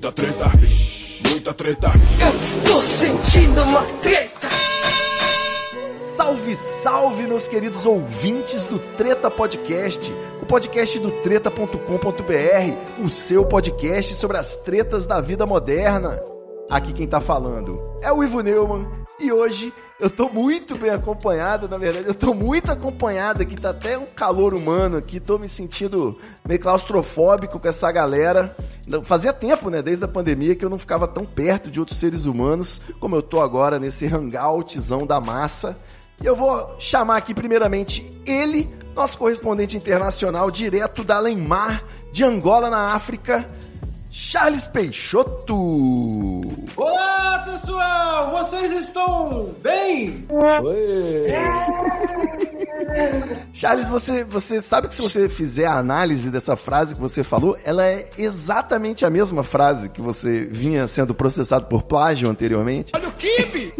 muita treta, muita treta. Eu estou sentindo uma treta. Salve, salve, meus queridos ouvintes do Treta Podcast, o podcast do treta.com.br, o seu podcast sobre as tretas da vida moderna. Aqui quem tá falando é o Ivo Neumann e hoje eu tô muito bem acompanhado, na verdade, eu tô muito acompanhado aqui, tá até um calor humano aqui, tô me sentindo meio claustrofóbico com essa galera. Fazia tempo, né, desde a pandemia, que eu não ficava tão perto de outros seres humanos como eu tô agora nesse hangoutzão da massa. E eu vou chamar aqui primeiramente ele, nosso correspondente internacional direto da Lemar, de Angola, na África, Charles Peixoto. Olá, pessoal! Vocês estão bem? Oi! Charles, você, você sabe que se você fizer a análise dessa frase que você falou, ela é exatamente a mesma frase que você vinha sendo processado por plágio anteriormente? Olha o Kibe!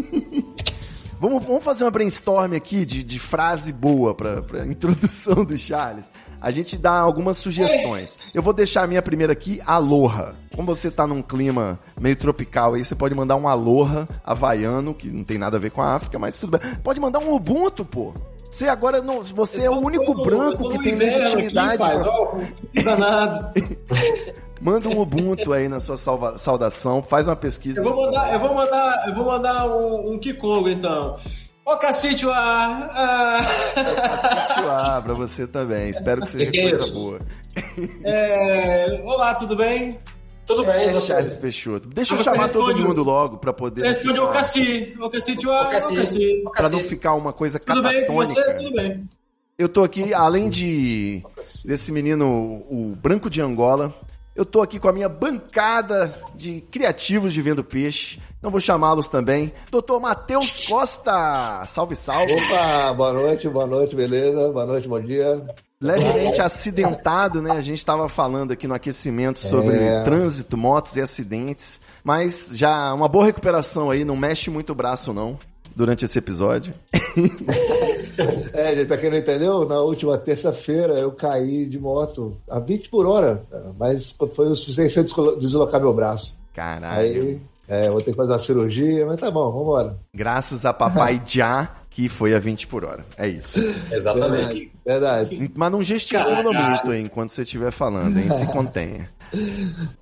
Vamos, vamos fazer uma brainstorm aqui de, de frase boa para introdução do Charles. A gente dá algumas sugestões. Eu vou deixar a minha primeira aqui, aloha. Como você tá num clima meio tropical aí, você pode mandar um aloha havaiano, que não tem nada a ver com a África, mas tudo bem. Pode mandar um ubuntu, pô. Você agora não, você é o único branco que tem legitimidade. Aqui, pai. pra- danado. Manda um ubuntu aí na sua salva- saudação, faz uma pesquisa. Eu vou mandar, eu vou mandar, eu vou mandar um, um Kikongo então. Ô cacete, ah, ah. Tchau, pra você também. Espero que seja Que é coisa isso? boa. É, olá, tudo bem? Tudo bem, É? Charles Peixoto. Deixa eu Você chamar todo responde o- mundo logo pra poder. Você responde não ô ficar- cacete, ô cacete, ah, Ô, ô cacete. cacete. Ô, Pra não ficar uma coisa Tudo bem com você? catatônica. Tudo bem. Eu tô aqui, além de desse menino, o Branco de Angola, eu tô aqui com a minha bancada de criativos de Vendo Peixe. Não vou chamá-los também. Doutor Matheus Costa! Salve, salve! Opa, boa noite, boa noite, beleza? Boa noite, bom dia. Levemente acidentado, né? A gente tava falando aqui no aquecimento sobre É. trânsito, motos e acidentes. Mas já uma boa recuperação aí, não mexe muito o braço, não, durante esse episódio. É, gente, pra quem não entendeu, na última terça-feira eu caí de moto a 20 por hora, mas foi o suficiente pra deslocar meu braço. Caralho. Aí, é, vou ter que fazer uma cirurgia, mas tá bom, vambora. Graças a papai Já, que foi a 20 por hora. É isso. Exatamente. Verdade. Mas não gesticula muito aí enquanto você estiver falando, hein? Se contenha.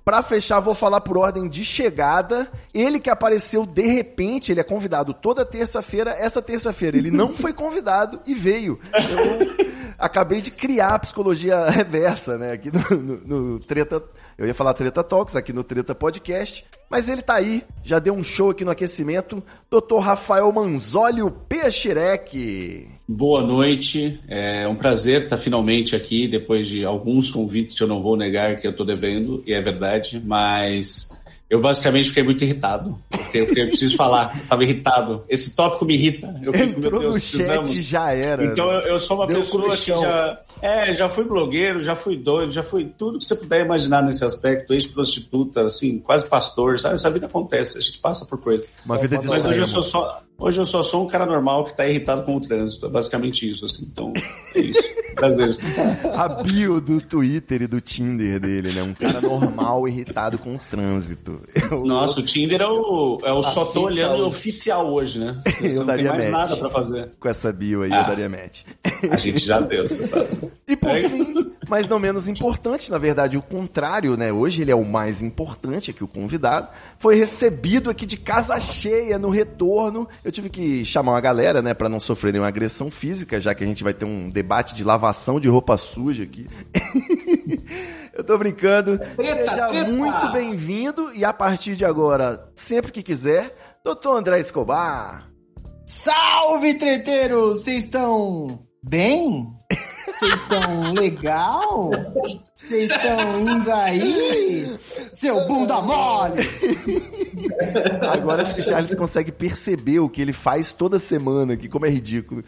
Pra fechar, vou falar por ordem de chegada. Ele que apareceu de repente, ele é convidado toda terça-feira. Essa terça-feira ele não foi convidado e veio. Eu acabei de criar a psicologia reversa, né? Aqui no, no- no Treta. Eu ia falar Treta Talks, aqui no Treta Podcast. Mas ele tá aí, já deu um show aqui no aquecimento. Dr. Rafael Manzoli, o. Boa noite, é um prazer estar finalmente aqui depois de alguns convites que eu não vou negar que eu estou devendo, e é verdade, mas eu basicamente fiquei muito irritado, porque eu, fiquei, eu preciso falar, eu estava irritado. Esse tópico me irrita, eu fico, Entrou meu Deus, no chat já era. Então eu, eu sou uma Deu pessoa que já. É, já fui blogueiro, já fui doido, já fui tudo que você puder imaginar nesse aspecto, ex-prostituta, assim, quase pastor, sabe? Essa vida acontece, a gente passa por coisas. Uma vida de Mas hoje eu sou só. Hoje eu só sou um cara normal que tá irritado com o trânsito. É basicamente isso, assim. Então, é isso. Prazer. A bio do Twitter e do Tinder dele, né? Um cara normal irritado com o trânsito. Eu- Nossa, o Tinder é o, é o só tô olhando saúde. oficial hoje, né? Eu Você não daria tem mais match. nada pra fazer. Com essa bio aí, Ah. eu daria match. A gente já deu, você sabe. E por É. fim, mas não menos importante, na verdade, o contrário, né? Hoje ele é o mais importante aqui, o convidado. Foi recebido aqui de casa cheia no retorno. Eu tive que chamar uma galera, né, Pra não sofrer nenhuma agressão física, já que a gente vai ter um debate de lavação de roupa suja aqui. Eu tô brincando. Treta, Seja treta. muito bem-vindo e a partir de agora, sempre que quiser, Doutor André Escobar. Salve, treteiros! Vocês estão bem? Vocês estão legal? Vocês estão indo aí? Seu bunda mole! Agora acho que o Charles consegue perceber o que ele faz toda semana aqui, como é ridículo.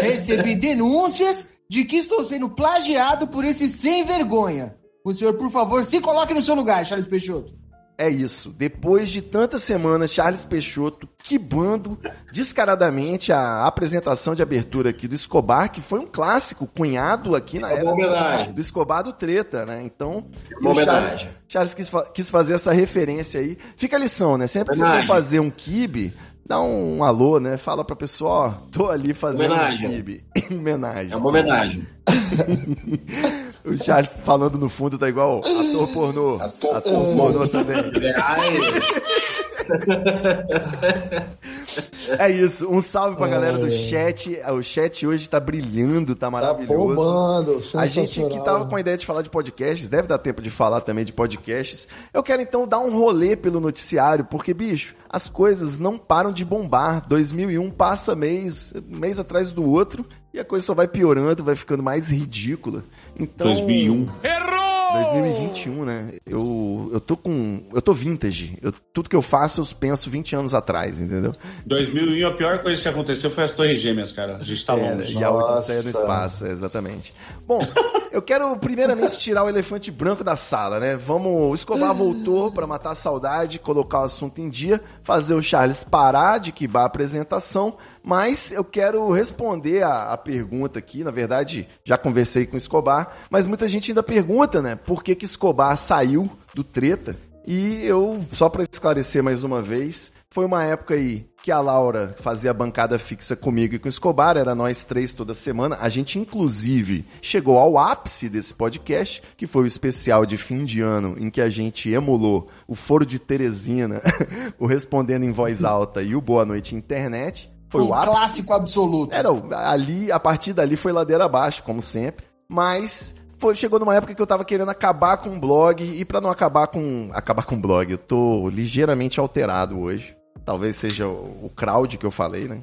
Recebi denúncias de que estou sendo plagiado por esse sem vergonha. O senhor, por favor, se coloque no seu lugar, Charles Peixoto. É isso. Depois de tantas semanas, Charles Peixoto quibando descaradamente a apresentação de abertura aqui do Escobar, que foi um clássico, cunhado aqui na É homenagem. do Escobar do Treta, né? Então, o Charles, homenagem. Charles quis, fa- quis fazer essa referência aí. Fica a lição, né? Sempre que você for fazer um kibe, dá um alô, né? Fala pra pessoa, ó, tô ali fazendo Homenagem. um kibe. homenagem. É uma homenagem. O Charles falando no fundo tá igual ator pornô. Ator, pornô também. É, isso. Um salve pra galera do chat. O chat hoje tá brilhando, tá Tá maravilhoso. bombando, A gente que tava com a ideia de falar de podcasts, deve dar tempo de falar também de podcasts. Eu quero então dar um rolê pelo noticiário, porque, bicho, as coisas não param de bombar. 2001 passa mês, mês atrás do outro, e a coisa só vai piorando, vai ficando mais ridícula. Então, 2001. 2021, né? Eu, eu tô com. Eu tô vintage. Eu, tudo que eu faço, eu penso 20 anos atrás, entendeu? 2001, a pior coisa que aconteceu foi as Torres Gêmeas, cara. A gente tá É, longe. e a Odisseia no Nossa. espaço, exatamente. Bom, eu quero primeiramente tirar o elefante branco da sala, né? Vamos. O Escobar voltou pra matar a saudade, colocar o assunto em dia, fazer o Charles parar de quibar a apresentação, mas eu quero responder a, a pergunta aqui. Na verdade, já conversei com Escobar, mas muita gente ainda pergunta, né? Por que, que Escobar saiu do treta? E eu, só pra esclarecer mais uma vez, foi uma época aí que a Laura fazia bancada fixa comigo e com o Escobar, era nós três toda semana. A gente, inclusive, chegou ao ápice desse podcast, que foi o especial de fim de ano, em que a gente emulou o Foro de Teresina, o Respondendo em Voz Alta e o Boa Noite Internet. Foi um o ápice. clássico absoluto. Era, ali, a partir dali foi ladeira abaixo, como sempre. Mas foi, chegou numa época que eu tava querendo acabar com o blog. E pra não acabar com. Acabar com o blog, eu tô ligeiramente alterado hoje. Talvez seja o, o crowd que eu falei, né?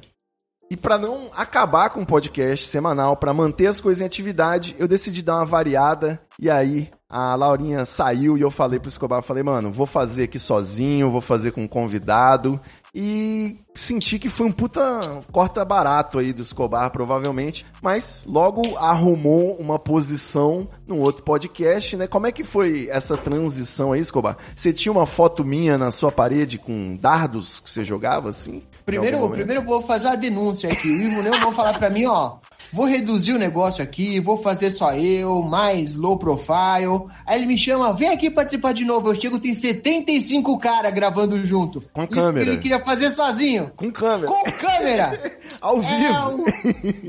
E pra não acabar com o podcast semanal, pra manter as coisas em atividade, eu decidi dar uma variada. E aí a Laurinha saiu e eu falei pro Escobar, falei, mano, vou fazer aqui sozinho, vou fazer com um convidado. E senti que foi um puta corta barato aí do Escobar, provavelmente. Mas logo arrumou uma posição num outro podcast, né? Como é que foi essa transição aí, Escobar? Você tinha uma foto minha na sua parede com dardos que você jogava, assim? Primeiro, primeiro eu vou fazer uma denúncia aqui. O Ivo Leão vão falar pra mim, ó. Vou reduzir o negócio aqui, vou fazer só eu, mais low profile. Aí ele me chama, vem aqui participar de novo. Eu chego, tem 75 cara gravando junto. Com Isso câmera. que ele queria fazer sozinho. Com câmera. Com câmera! Ao É, vivo.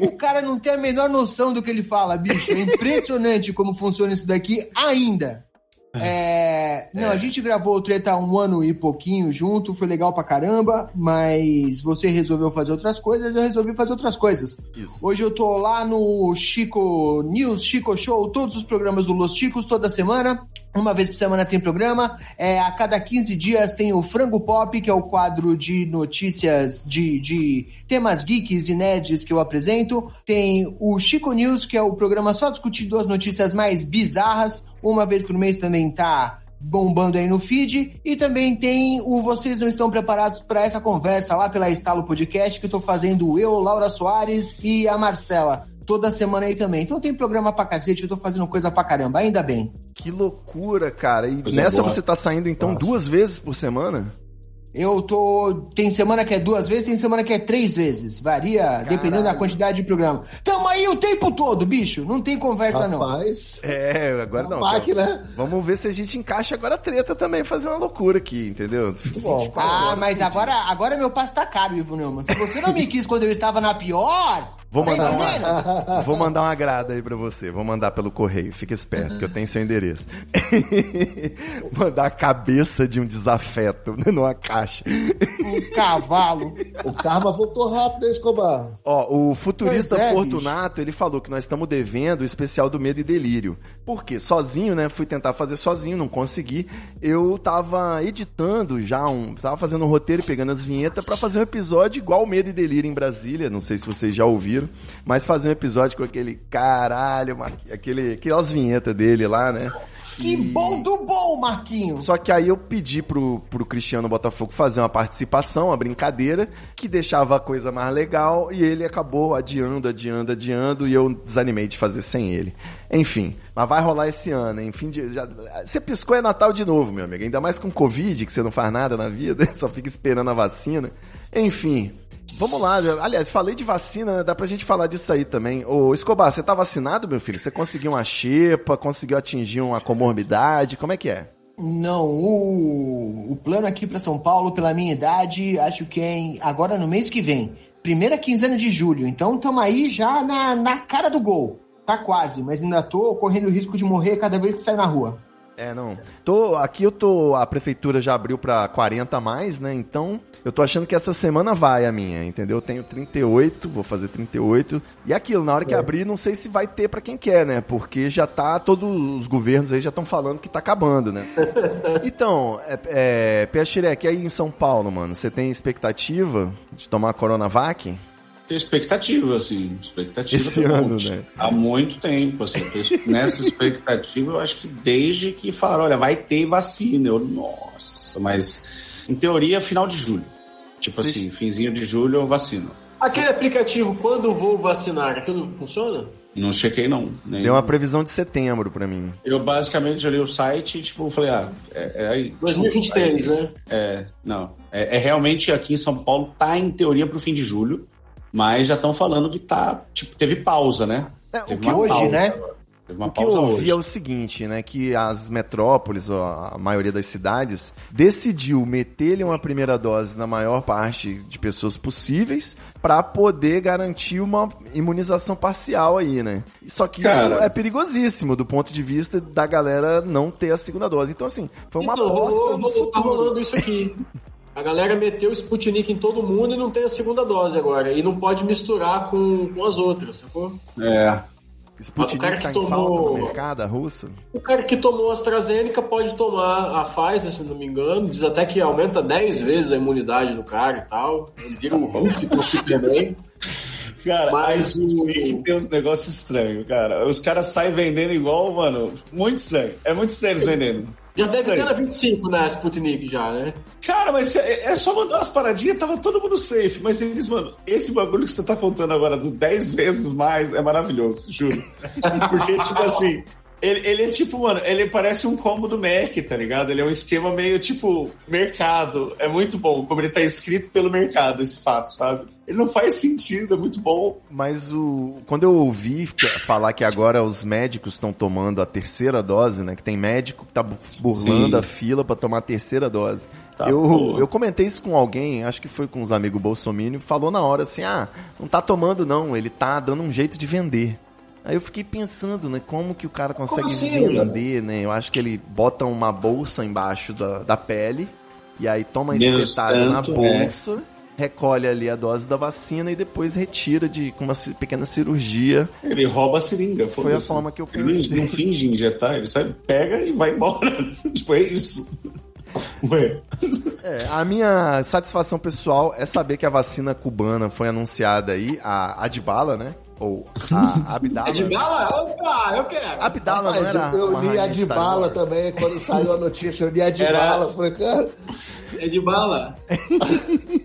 o, o cara não tem a menor noção do que ele fala, bicho. É impressionante como funciona isso daqui ainda. É, não, a gente gravou o Treta há um ano e pouquinho junto, foi legal pra caramba, mas você resolveu fazer outras coisas, eu resolvi fazer outras coisas. Isso. Hoje eu tô lá no Chico News, Chico Show, todos os programas do Los Chicos, toda semana. Uma vez por semana tem programa. É, a cada 15 dias tem o Frango Pop, que é o quadro de notícias de, de temas geeks e nerds que eu apresento. Tem o Chico News, que é o programa só discutindo as notícias mais bizarras. Uma vez por mês também tá bombando aí no feed. E também tem o Vocês Não Estão Preparados para essa conversa lá pela Estalo Podcast, que eu tô fazendo eu, Laura Soares e a Marcela. Toda semana aí também. Então tem programa pra cacete, eu tô fazendo coisa pra caramba, ainda bem. Que loucura, cara. E Coisa nessa boa. você tá saindo então duas vezes por semana? Eu tô. Tem semana que é duas vezes, tem semana que é três vezes. Varia dependendo da quantidade de programa. Tamo aí o tempo todo, bicho. Não tem conversa, não. Rapaz, É, agora não. máquina. Vamos ver se a gente encaixa agora a treta também, fazer uma loucura aqui, entendeu? Muito bom. Ah, mas agora, agora meu passo tá caro, Ivo Neumann. Se você não me quis quando eu estava na pior. Vou tá mandar uma, vou mandar uma grada aí pra você. Vou mandar pelo correio. Fica esperto que eu tenho seu endereço. mandar a cabeça de um desafeto numa caixa. Um cavalo. O karma voltou rápido, hein, Escobar? Ó, o futurista é, Fortunato, ele falou que nós estamos devendo o especial do Medo e Delírio. Por quê? Sozinho, né? Fui tentar fazer sozinho, não consegui. Eu tava editando já um... Tava fazendo um roteiro e pegando as vinhetas pra fazer um episódio igual o Medo e Delírio em Brasília. Não sei se vocês já ouviram. Mas fazer um episódio com aquele caralho, aquele, aquelas vinhetas dele lá, né? Que bom do bom, Marquinhos! Só que aí eu pedi pro, pro Cristiano Botafogo fazer uma participação, uma brincadeira, que deixava a coisa mais legal, e ele acabou adiando, adiando, adiando, e eu desanimei de fazer sem ele. Enfim, mas vai rolar esse ano, hein? Fim de, já, você piscou é Natal de novo, meu amigo. Ainda mais com Covid, que você não faz nada na vida, só fica esperando a vacina. Enfim. Vamos lá, aliás, falei de vacina, né? dá pra gente falar disso aí também. Ô, Escobar, você tá vacinado, meu filho? Você conseguiu uma xepa, conseguiu atingir uma comorbidade, como é que é? Não, o, o plano aqui pra São Paulo, pela minha idade, acho que é em- agora no mês que vem. Primeira quinzena de julho. Então estamos aí já na, na cara do gol. Tá quase, mas ainda tô correndo o risco de morrer cada vez que sair na rua. É, não. Tô, aqui eu tô, a prefeitura já abriu pra 40 a mais, né? Então, eu tô achando que essa semana vai a minha, entendeu? Eu tenho 38, vou fazer 38. E aquilo, na hora que abrir, não sei se vai ter pra quem quer, né? Porque já tá, todos os governos aí já estão falando que tá acabando, né? então, é, é, Pia Xereque, aí em São Paulo, mano, você tem expectativa de tomar a Coronavac? Tenho expectativa, assim, expectativa Esse um ano, monte. né? Há muito tempo, assim, nessa expectativa, eu acho que desde que falaram, olha, vai ter vacina, eu, nossa, mas em teoria, final de julho. Tipo Sim. assim, finzinho de julho eu vacino. Aquele aplicativo, quando vou vacinar, aquilo funciona? Não chequei, não. Nem- Deu uma previsão de setembro pra mim. Eu basicamente olhei o site e, tipo, falei, ah, é, é aí. 2023, né? É, não. É, é realmente aqui em São Paulo, tá em teoria pro fim de julho, mas já estão falando que tá, tipo, teve pausa, né? É, o teve que hoje, pausa né? Teve uma O que eu pausa ouvi hoje. é o seguinte, né? Que as metrópoles, ó, a maioria das cidades, decidiu meter-lhe uma primeira dose na maior parte de pessoas possíveis para poder garantir uma imunização parcial aí, né? Só que Cara. isso é perigosíssimo do ponto de vista da galera não ter a segunda dose. Então, assim, foi uma Então, aposta tá futuro. rolando isso aqui. A galera meteu o Sputnik em todo mundo e não tem a segunda dose agora. E não pode misturar com, com as outras, sacou? É. Sputnik O cara que tá em tomou- falta no mercado, a russa. O cara que tomou a AstraZeneca pode tomar a Pfizer, se não me engano. Diz até que aumenta 10 vezes a imunidade do cara e tal. Ele vira o Hulk com o Superman. Cara, Mas o tem uns negócios estranhos, cara. Os caras saem vendendo igual, mano. Muito estranho. É muito estranho eles vendendo. Já deve ter na 25, né, Sputnik já, né? Cara, mas é, é só mandar umas paradinhas, tava todo mundo safe. Mas eles, mano, esse bagulho que você tá contando agora do 10 vezes mais é maravilhoso, juro. Porque, tipo assim, ele, ele é tipo, mano, ele parece um combo do Mac, tá ligado? Ele é um esquema meio tipo mercado. É muito bom, como ele tá escrito pelo mercado, esse fato, sabe? Ele não faz sentido, é muito bom. Mas o quando eu ouvi falar que agora os médicos estão tomando a terceira dose, né? Que tem médico que tá bu- burlando Sim. a fila pra tomar a terceira dose. Tá, eu, eu comentei isso com alguém, acho que foi com os amigos Bolsonaro, falou na hora assim: ah, não tá tomando não, ele tá dando um jeito de vender. Aí eu fiquei pensando, né, como que o cara consegue assim, vender, né? Eu acho que ele bota uma bolsa embaixo da, da pele e aí toma espetada na é. bolsa, recolhe ali a dose da vacina e depois retira de com uma pequena cirurgia. Ele rouba a seringa. Foi a foda-se. forma que eu Ele não- pensei. não finge injetar, ele sai, pega e vai embora. tipo, é isso. Ué. É, a minha satisfação pessoal é saber que a vacina cubana foi anunciada aí, a Adbala, né? Ou a Abdala. É de bala? Opa, eu quero. Abdala não Rapaz, era eu, eu li rainha a de de Star bala Wars? também, quando saiu a notícia, eu li a de Era- bala. Falei, cara, É de bala.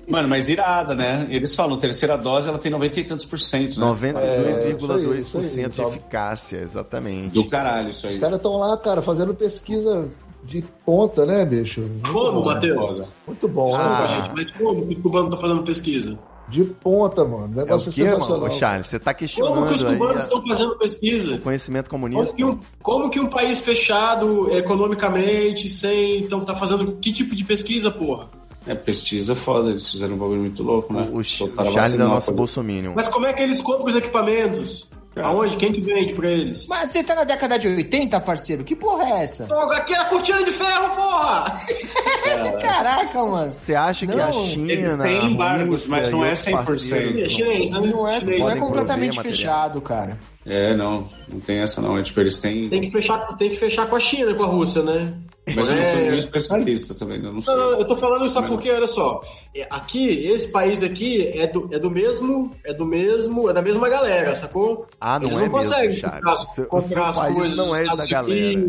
Mano, mas irada, né? Eles falam, terceira dose ela tem 90 e tantos por cento, né? 92,2% isso aí, isso aí, de então. eficácia, exatamente. Do caralho isso aí. os caras estão lá, cara, fazendo pesquisa de ponta, né, bicho? Como, Matheus? Muito bom, Ah. né? Gente, Mas como que o cubano tá fazendo pesquisa? De ponta, mano. É o Negócio que, mano, sensacional. Ô, Charles? Você tá Como que os questionando aí cubanos a- estão fazendo pesquisa? o conhecimento Como comunista? que, um, como que um país fechado economicamente, sem. Então tá fazendo que tipo de pesquisa, porra? É, pesquisa foda, eles fizeram um bagulho muito louco, né? O, o o Charles é nosso bolsominion. Mas como é que eles compram os equipamentos? Aonde? Quem que vende pra eles? Mas você tá na década de 80, parceiro? Que porra é essa? Pô, Aqui é a cortina de ferro, porra! Caraca, mano. Você acha que Não, a China, eles têm embargos, mas não é outros 100%. parceiros É chinês, né? Não é, Chinês. não é completamente fechado, cara. É, não, não tem essa não. É tipo, eles têm. Tem que, fechar, tem que fechar com a China, com a Rússia, né? Mas eu não sou Coreia. nenhum especialista também, eu não sei. Não, eu tô falando Mas- porque, olha só, é, aqui, esse país aqui é do, é do mesmo, é do mesmo, é da mesma galera, sacou? Ah, não eles é não conseguem mesmo, comprar, as- comprar coisas não é da galera.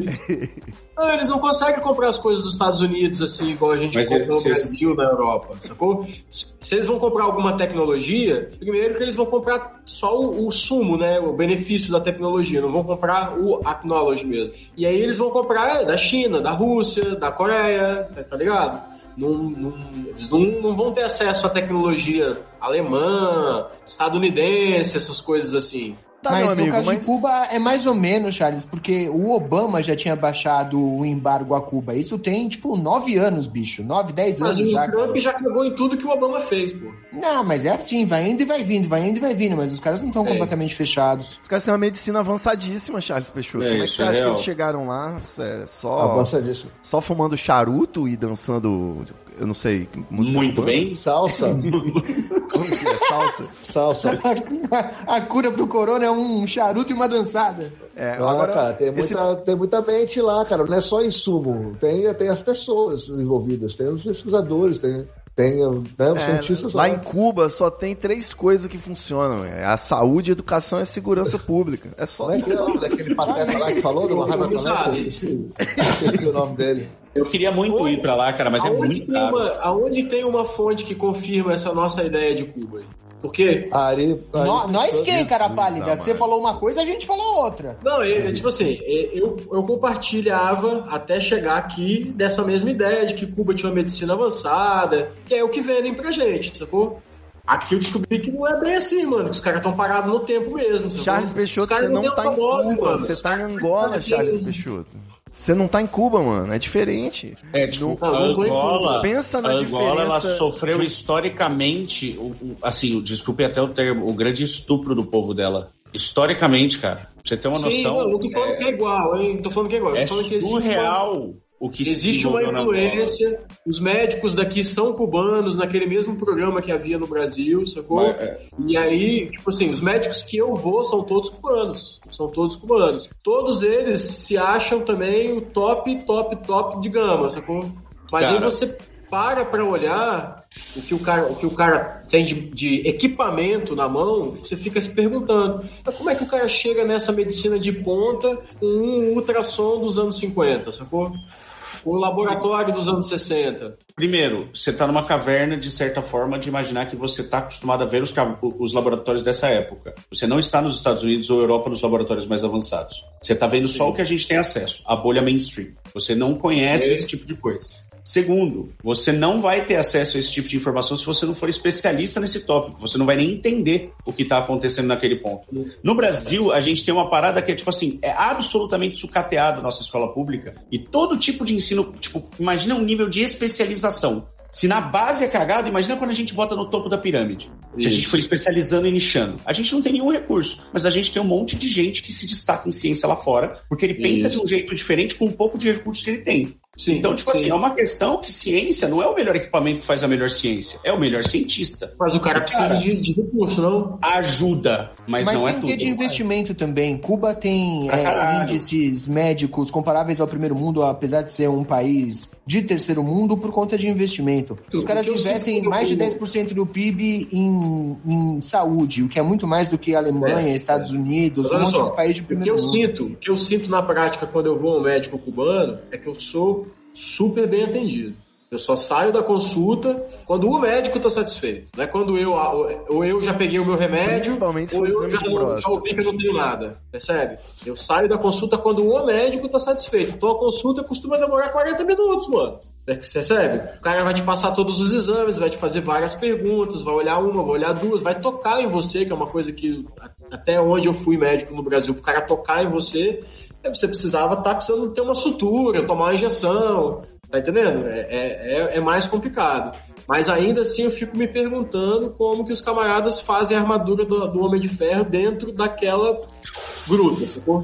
Não, eles não conseguem comprar as coisas dos Estados Unidos assim, igual a gente Mas compra no Brasil, na Europa, sacou? Se eles vão comprar alguma tecnologia, primeiro que eles vão comprar só o, o sumo, né? O benefício da tecnologia, não vão comprar o acknowledge mesmo. E aí eles vão comprar da China, da Rússia, da Coreia, tá ligado? Não, não- eles não, não vão ter acesso à tecnologia alemã, estadunidense, essas coisas assim. Tá, mas meu no amigo, caso mas... de Cuba é mais ou menos, Charles, porque o Obama já tinha baixado o embargo a Cuba. Isso tem, tipo, nove anos, bicho. Nove, dez Mas anos o já. Trump cara. já cagou em tudo que o Obama fez, pô. Não, mas é assim, vai indo e vai vindo, vai indo e vai vindo, mas os caras não estão É. completamente fechados. Os caras têm uma medicina avançadíssima, Charles Peixoto. É, Como é que você é acha que real. eles chegaram lá é, só, Avança disso. só fumando charuto e dançando, eu não sei, música Muito bem. Salsa, Como que é? Salsa? salsa. a cura pro corona é um charuto e uma dançada. É, Ah, agora, cara, tem esse- muita, tem muita mente lá, cara. Não é só insumo. Tem, tem as pessoas envolvidas, tem os pesquisadores, tem, tem né, os é, cientistas lá lá. em Cuba só tem três coisas que funcionam: é a saúde, a educação e a segurança pública. É só é que é nome daquele pateta lá que falou do? Eu Esqueci, o nome dele. Eu queria muito Onde- ir pra lá, cara, mas é muito caro. uma, aonde tem uma fonte que confirma essa nossa ideia de Cuba? Porque Ari, Ari, Nó- nós quem, cara pálida? Que você falou uma coisa, a gente falou outra. Não, eu, tipo assim, eu, eu compartilhava até chegar aqui dessa mesma ideia de que Cuba tinha uma medicina avançada, que é o que vendem pra gente, sacou? Aqui eu descobri que não é bem assim, mano, que os caras estão parados no tempo mesmo. sacou? Charles Peixoto, você não têm tá em Cuba, mano. você tá em Angola, Charles Peixoto. Você não tá em Cuba, mano, é diferente. É, tipo, Não, a Angola, Cuba. Pensa na a Angola ela diferença sofreu de historicamente, o- o- assim, desculpe até o termo, o grande estupro do povo dela. Historicamente, cara, pra você ter uma Sim, noção, não, não tô falando que é igual, hein? Não tô falando que é igual. é tô falando que existe surreal o que Existe uma influência, os médicos daqui são cubanos, naquele mesmo programa que havia no Brasil, sacou? Mas, é. E aí, tipo assim, os médicos que eu vou são todos cubanos. São todos cubanos. Todos eles se acham também o top, top, top de gama, sacou? Mas aí Cara. você para pra olhar o que o cara, o que o cara tem de, de equipamento na mão, você fica se perguntando, mas como é que o cara chega nessa medicina de ponta com um ultrassom dos anos 50, sacou? Um laboratório dos anos 60. Primeiro, você está numa caverna, de certa forma, de imaginar que você está acostumado a ver os, os laboratórios dessa época. Você não está nos Estados Unidos ou Europa nos laboratórios mais avançados. Você está vendo só o que a gente tem acesso, a bolha mainstream. Você não conhece esse tipo de coisa. Segundo, você não vai ter acesso a esse tipo de informação se você não for especialista nesse tópico. Você não vai nem entender o que está acontecendo naquele ponto. No Brasil, a gente tem uma parada que é tipo assim, é absolutamente sucateado a nossa escola pública e todo tipo de ensino, tipo, imagina um nível de especialização. Se na base é cagado, imagina quando a gente bota no topo da pirâmide. Que a gente foi especializando e nichando. A gente não tem nenhum recurso, mas a gente tem um monte de gente que se destaca em ciência lá fora, porque ele pensa Isso. de um jeito diferente com um pouco de recursos que ele tem. Sim, Então, tipo sim. assim, é uma questão que ciência não é o melhor equipamento que faz a melhor ciência, é o melhor cientista. Mas o cara precisa Cara. de, de recurso, não? Ajuda, mas, Mas não tem é tudo. quê de investimento também. Cuba tem é, índices médicos comparáveis ao primeiro mundo, apesar de ser um país de terceiro mundo, por conta de investimento. Os caras que investem mais de no- 10% do PIB em, em saúde, o que é muito mais do que a Alemanha, É. Estados Unidos, Mas um olha monte só, de país de o que primeiro eu mundo. sinto, o que eu sinto na prática quando eu vou ao médico cubano é que eu sou super bem atendido. Eu só saio da consulta quando o médico está satisfeito. Não é quando eu, ou eu já peguei o meu remédio, ou eu já, já ouvi que eu não tenho nada. Percebe? Eu saio da consulta quando o médico está satisfeito. Então a consulta costuma demorar 40 minutos, mano. É Percebe? O cara vai te passar todos os exames, vai te fazer várias perguntas, vai olhar uma, vai olhar duas, vai tocar em você, que é uma coisa que até onde eu fui médico no Brasil, o cara tocar em você, você precisava estar precisando ter uma sutura, tomar uma injeção, tá entendendo? É, é, é- é mais complicado. Mas ainda assim eu fico me perguntando como que os camaradas fazem a armadura do, do Homem de Ferro dentro daquela gruta, sacou?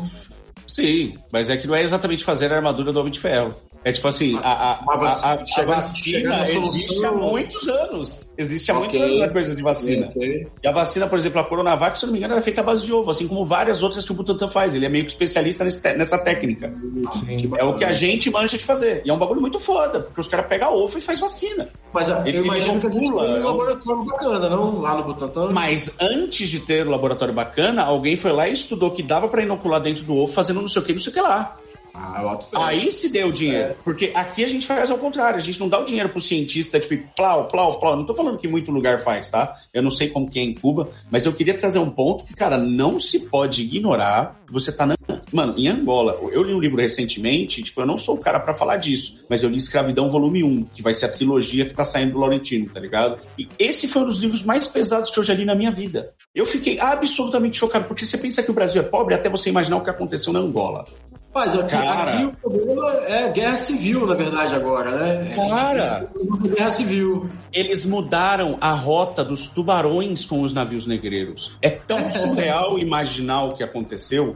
Sim, mas é que não é exatamente fazer a armadura do Homem de Ferro. É tipo assim, a, a, Uma vac- a- a- a chegar vacina na existe há muitos anos. Existe há Ok. muitos anos a coisa de vacina. Ok. E a vacina, por exemplo, a Coronavac, se eu não me engano, era feita à base de ovo, assim como várias outras que o Butantan faz. Ele é meio que especialista nesse nessa técnica. É o que a gente manja de fazer. E é um bagulho muito foda, porque os caras pegam ovo e faz vacina. Mas ah, Ele- eu imagino que a gente tem um é um- laboratório bacana, não? Lá no Butantan. Mas antes de ter o laboratório bacana, alguém foi lá e estudou que dava pra inocular dentro do ovo, fazendo não sei o que, não sei o que lá. Ah, eu boto fé. Aí se deu o dinheiro. Porque aqui a gente faz ao contrário. A gente não dá o dinheiro pro cientista, tipo, plau, plau, plau. Não tô falando que muito lugar faz, tá? Eu não sei como que é em Cuba, mas eu queria trazer um ponto que, cara, não se pode ignorar que você tá na... Mano, em Angola, eu li um livro recentemente, tipo, eu não sou o cara pra falar disso, mas eu li Escravidão Volume 1, que vai ser a trilogia que tá saindo do Laurentino, tá ligado? E esse foi um dos livros mais pesados que eu já li na minha vida. Eu fiquei absolutamente chocado, porque você pensa que o Brasil é pobre até você imaginar o que aconteceu na Angola. Mas aqui, aqui o problema é guerra civil, na verdade, agora, né? Cara. guerra civil. Eles mudaram a rota dos tubarões com os navios negreiros. É tão surreal imaginar o que aconteceu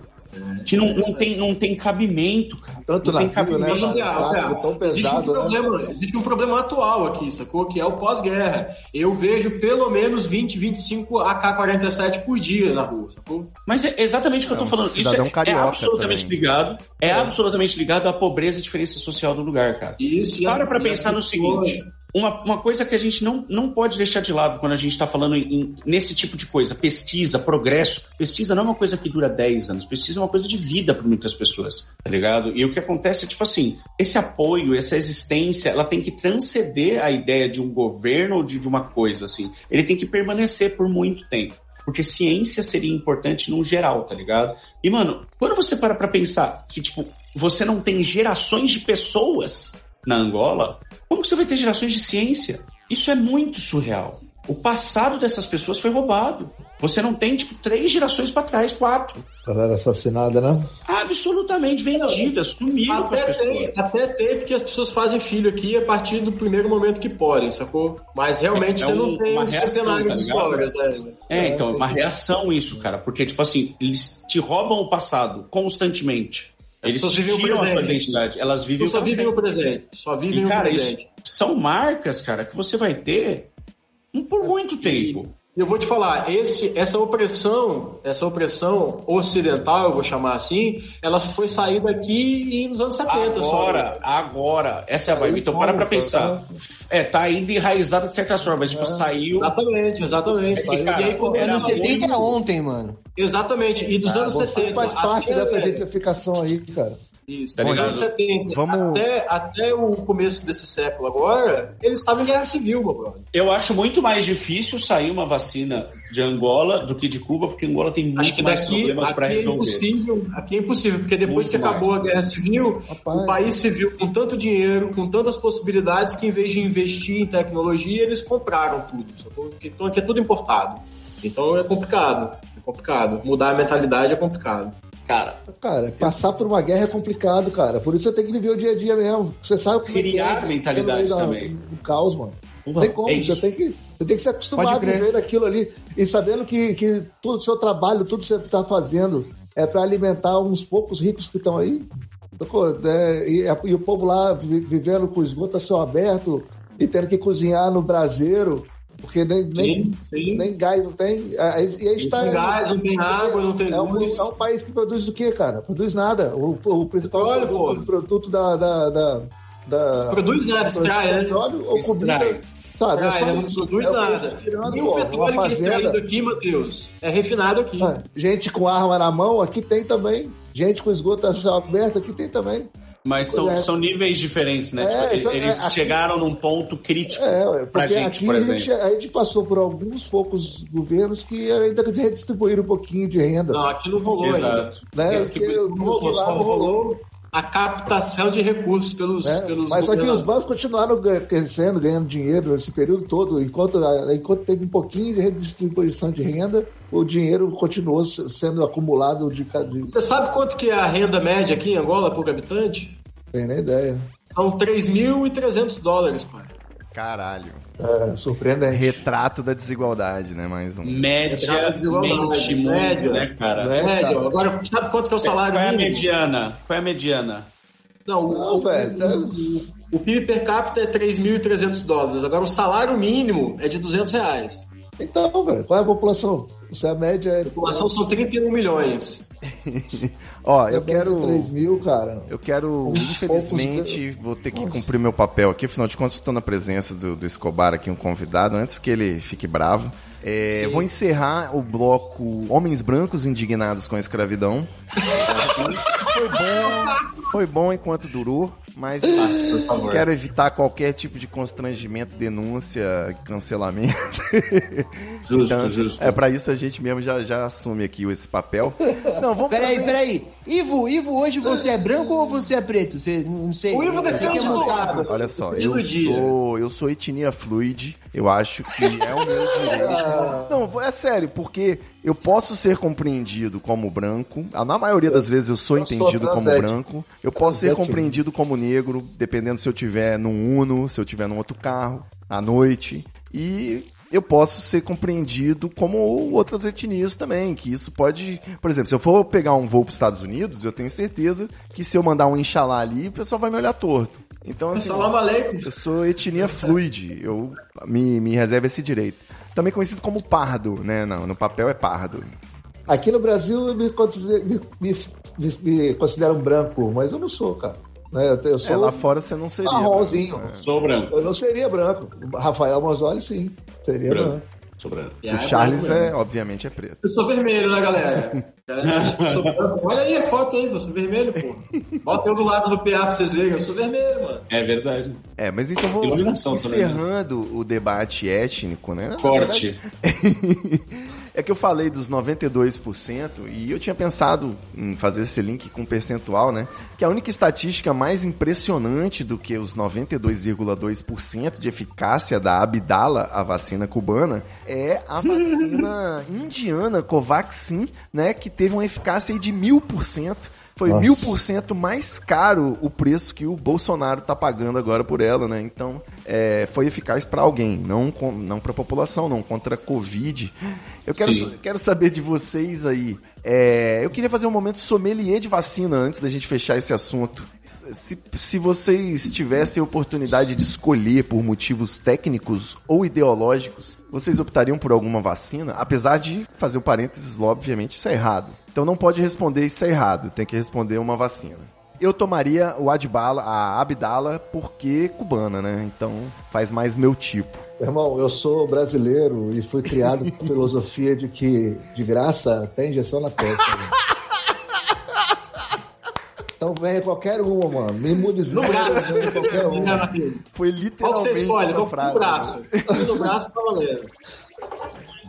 que não, não tem, não tem cabimento, cara. Tanto não tem né? Mas, Tá- Thiago, tá Thiago, tão existe, um pesado, né? problema, existe um problema atual aqui, sacou? Que é o pós-guerra. Eu vejo pelo menos 20, 25 AK-47 por dia na rua, sacou? Mas é exatamente o que eu tô um falando. Isso cidadão é, é absolutamente também. ligado. É, absolutamente ligado à pobreza e diferença social do lugar, cara. Isso, e Para pra pensar no seguinte. Uma, uma coisa que a gente não, não pode deixar de lado quando a gente está falando em- nesse tipo de coisa, pesquisa, progresso. Pesquisa não é uma coisa que dura 10 anos, pesquisa é uma coisa de vida para muitas pessoas, tá ligado? E o que acontece é, tipo assim, esse apoio, essa existência, ela tem que transcender a ideia de um governo ou de, de uma coisa, assim. Ele tem que permanecer por muito tempo. Porque ciência seria importante no geral, tá ligado? E, mano, quando você para pra pensar que, tipo, você não tem gerações de pessoas na Angola, como você vai ter gerações de ciência? Isso é muito surreal. O passado dessas pessoas foi roubado. Você não tem, tipo, três gerações pra trás, quatro. Galera assassinada, né? Absolutamente vendidas, sumiram com as Até pessoas. tem, até tem, porque as pessoas fazem filho aqui a partir do primeiro momento que podem, sacou? Mas realmente É você um- não tem um reação, centenário tá de histórias, né? É, então, é uma reação isso, cara. Porque, tipo assim, eles te roubam o passado constantemente. Eles pessoas vivem o tiram a sua identidade. Elas vivem Eles só o vivem o presente. Só vivem E, o cara, isso presente. são marcas, cara, que você vai ter por muito tempo. E eu vou te falar, esse, essa opressão, essa opressão ocidental, eu vou chamar assim, ela foi sair daqui nos anos 70 Agora, só. agora, essa é a vibe. Então, para pra pensar. É, tá ainda enraizada de certas formas, mas, tipo, saiu. Exatamente, exatamente. É que, cara, e aí começa Anos Era 70 muito- ontem, mano. Exatamente, e dos anos Você 70. faz parte até- dessa gentrificação aí, cara. Isso, Tá nos ligado? anos 70. Vamos- Até, até o começo desse século agora, eles estavam em guerra civil, meu brother. Eu acho muito mais difícil sair uma vacina de Angola do que de Cuba, porque Angola tem muito Acho que mais daqui, problemas aqui para é resolver. impossível, aqui é impossível, porque depois Muito que acabou mais. a guerra civil, Rapaz. o país se viu com tanto dinheiro, com tantas possibilidades, que em vez de investir em tecnologia, eles compraram tudo. sacou? Então aqui é tudo importado. Então é complicado. É complicado. Mudar a mentalidade é complicado. Cara, Cara, passar por uma guerra é complicado, cara. Por isso você tem que viver o dia a dia mesmo. Você sabe como é que Criar é, mentalidade da- também. Do caos, mano. Não tem como. é você, tem que, você tem que se acostumar a viver aquilo ali. E sabendo que, que todo o seu trabalho, tudo que você está fazendo é para alimentar uns poucos ricos que estão aí. Sacou? É, e, e o povo lá vi- vivendo com esgoto a céu aberto e tendo que cozinhar no braseiro, porque nem, nem, Sim, sim. nem gás não tem. Aí, e aí Não está, tem gás, não tem água, não tem é um, luz. é um país que produz o quê, cara? Produz nada. O, o principal Petróleo, produto, produto da. da, da, da Produz nada, extrai, né? petróleo ou Extrai. comida. Sabe? Ah, só ele não produz É nada. E ó, o petróleo que é extraído aqui, Matheus, é refinado aqui. Ah, Gente com arma na mão, aqui tem também. Gente com esgoto aberto, aqui tem também. Mas são, é. são níveis diferentes, né? É, Tipo, então, eles é, aqui- chegaram num ponto crítico É, pra gente, aqui por a exemplo. gente, a gente passou por alguns poucos governos que ainda redistribuíram um pouquinho de renda. Não, aqui não rolou ainda. Exato. né? Porque tipo, o- não rolou, só rolou a captação de recursos pelos, né? pelos Mas só que os bancos continuaram crescendo, ganhando dinheiro nesse período todo, enquanto, enquanto teve um pouquinho de redistribuição de renda, o dinheiro continuou se- sendo acumulado de cada. Você sabe quanto que é a renda média aqui em Angola por habitante? Tem nem ideia. São 3.300 dólares, pai. Caralho. É, surpreendente. Retrato da desigualdade, né? Mais um. Mediamente muito, média. né, cara? Média. Agora, sabe quanto que é o salário Qual é a mínimo? mediana? Qual é a mediana? Não, o, Não, o- velho, tá- o, o PIB per capita é 3.300 dólares. Agora, o salário mínimo é de 200 reais. Então, velho, qual é a população? Se a média é. A população são 31 milhões. Ó, eu quero. 3 mil, cara. Eu quero, Uns infelizmente, vou ter que cumprir meu papel aqui, afinal de contas, estou na presença do, do Escobar aqui, um convidado, antes que ele fique bravo. É, vou encerrar o bloco Homens Brancos Indignados com a Escravidão. Foi bom, foi bom enquanto durou, mas Passe, por favor. quero evitar qualquer tipo de constrangimento, denúncia, cancelamento. Justo, Então, justo. É para isso a gente mesmo já, já assume aqui esse papel. Não, vamos Peraí, trazer- peraí. Ivo, Ivo, hoje você é branco ou você é preto? Você, não sei. O Ivo Você depende quer do lado. Olha só, eu sou, eu sou etnia fluid, eu acho que é o meu direito. Não, é sério, porque eu posso ser compreendido como branco, ah, na maioria das vezes eu sou Eu sou entendido como transético. branco, eu posso ser compreendido como negro, dependendo se eu tiver num Uno, se eu tiver num outro carro, à noite, e eu posso ser compreendido como outras etnias também, que isso pode... Por exemplo, se eu for pegar um voo para os Estados Unidos, eu tenho certeza que se eu mandar um Inxalá ali, o pessoal vai me olhar torto. Então, assim, eu sou etnia fluid, eu me, me reservo esse direito. Também conhecido como pardo, né? Não, no papel é pardo. Aqui no Brasil eu me considero, me, me- me- considero um branco, mas eu não sou, cara. Né, Eu, eu É, sou lá fora você não seria. marronzinho. Sou branco. Eu não seria branco. Rafael Mosoli, sim. Seria Branco. branco. Sou branco. O Charles é, obviamente, é preto. Eu sou vermelho, né, galera? Galera, eu sou branco. Olha aí a foto aí, eu sou vermelho, pô. Bota eu do lado do PA pra vocês verem, eu sou vermelho, mano. É verdade. É, mas então vou Iluminação também, né? encerrando o debate étnico, né? Corte. É que eu falei dos 92% e eu tinha pensado em fazer esse link com percentual, né? Que a única estatística mais impressionante do que os 92,2% de eficácia da Abdala, a vacina cubana, é a vacina indiana Covaxin, né? Que teve uma eficácia aí de mil por cento. Foi mil por cento mais caro o preço que o Bolsonaro tá pagando agora por ela, né? Então, é, foi eficaz para alguém, não, com- não para a população, não contra a Covid. Eu quero, Sim. quero saber de vocês aí. é, eu queria fazer um momento sommelier de vacina antes da gente fechar esse assunto. Se, se vocês tivessem a oportunidade de escolher por motivos técnicos ou ideológicos, vocês optariam por alguma vacina? Apesar de fazer o parênteses, obviamente, isso é errado. Então não pode responder isso é errado, tem que responder uma vacina. Eu tomaria o Adbala, a Abdala, porque cubana, né? Então faz mais meu tipo. Irmão, eu sou brasileiro e fui criado com a filosofia de que de graça tem injeção na testa. né? Então venha qualquer uma, mano. Me imunize. No braço, venha qualquer né, uma. Matheus? Foi Qual que literalmente você escolhe? essa No, frase. no braço. No braço tá valendo.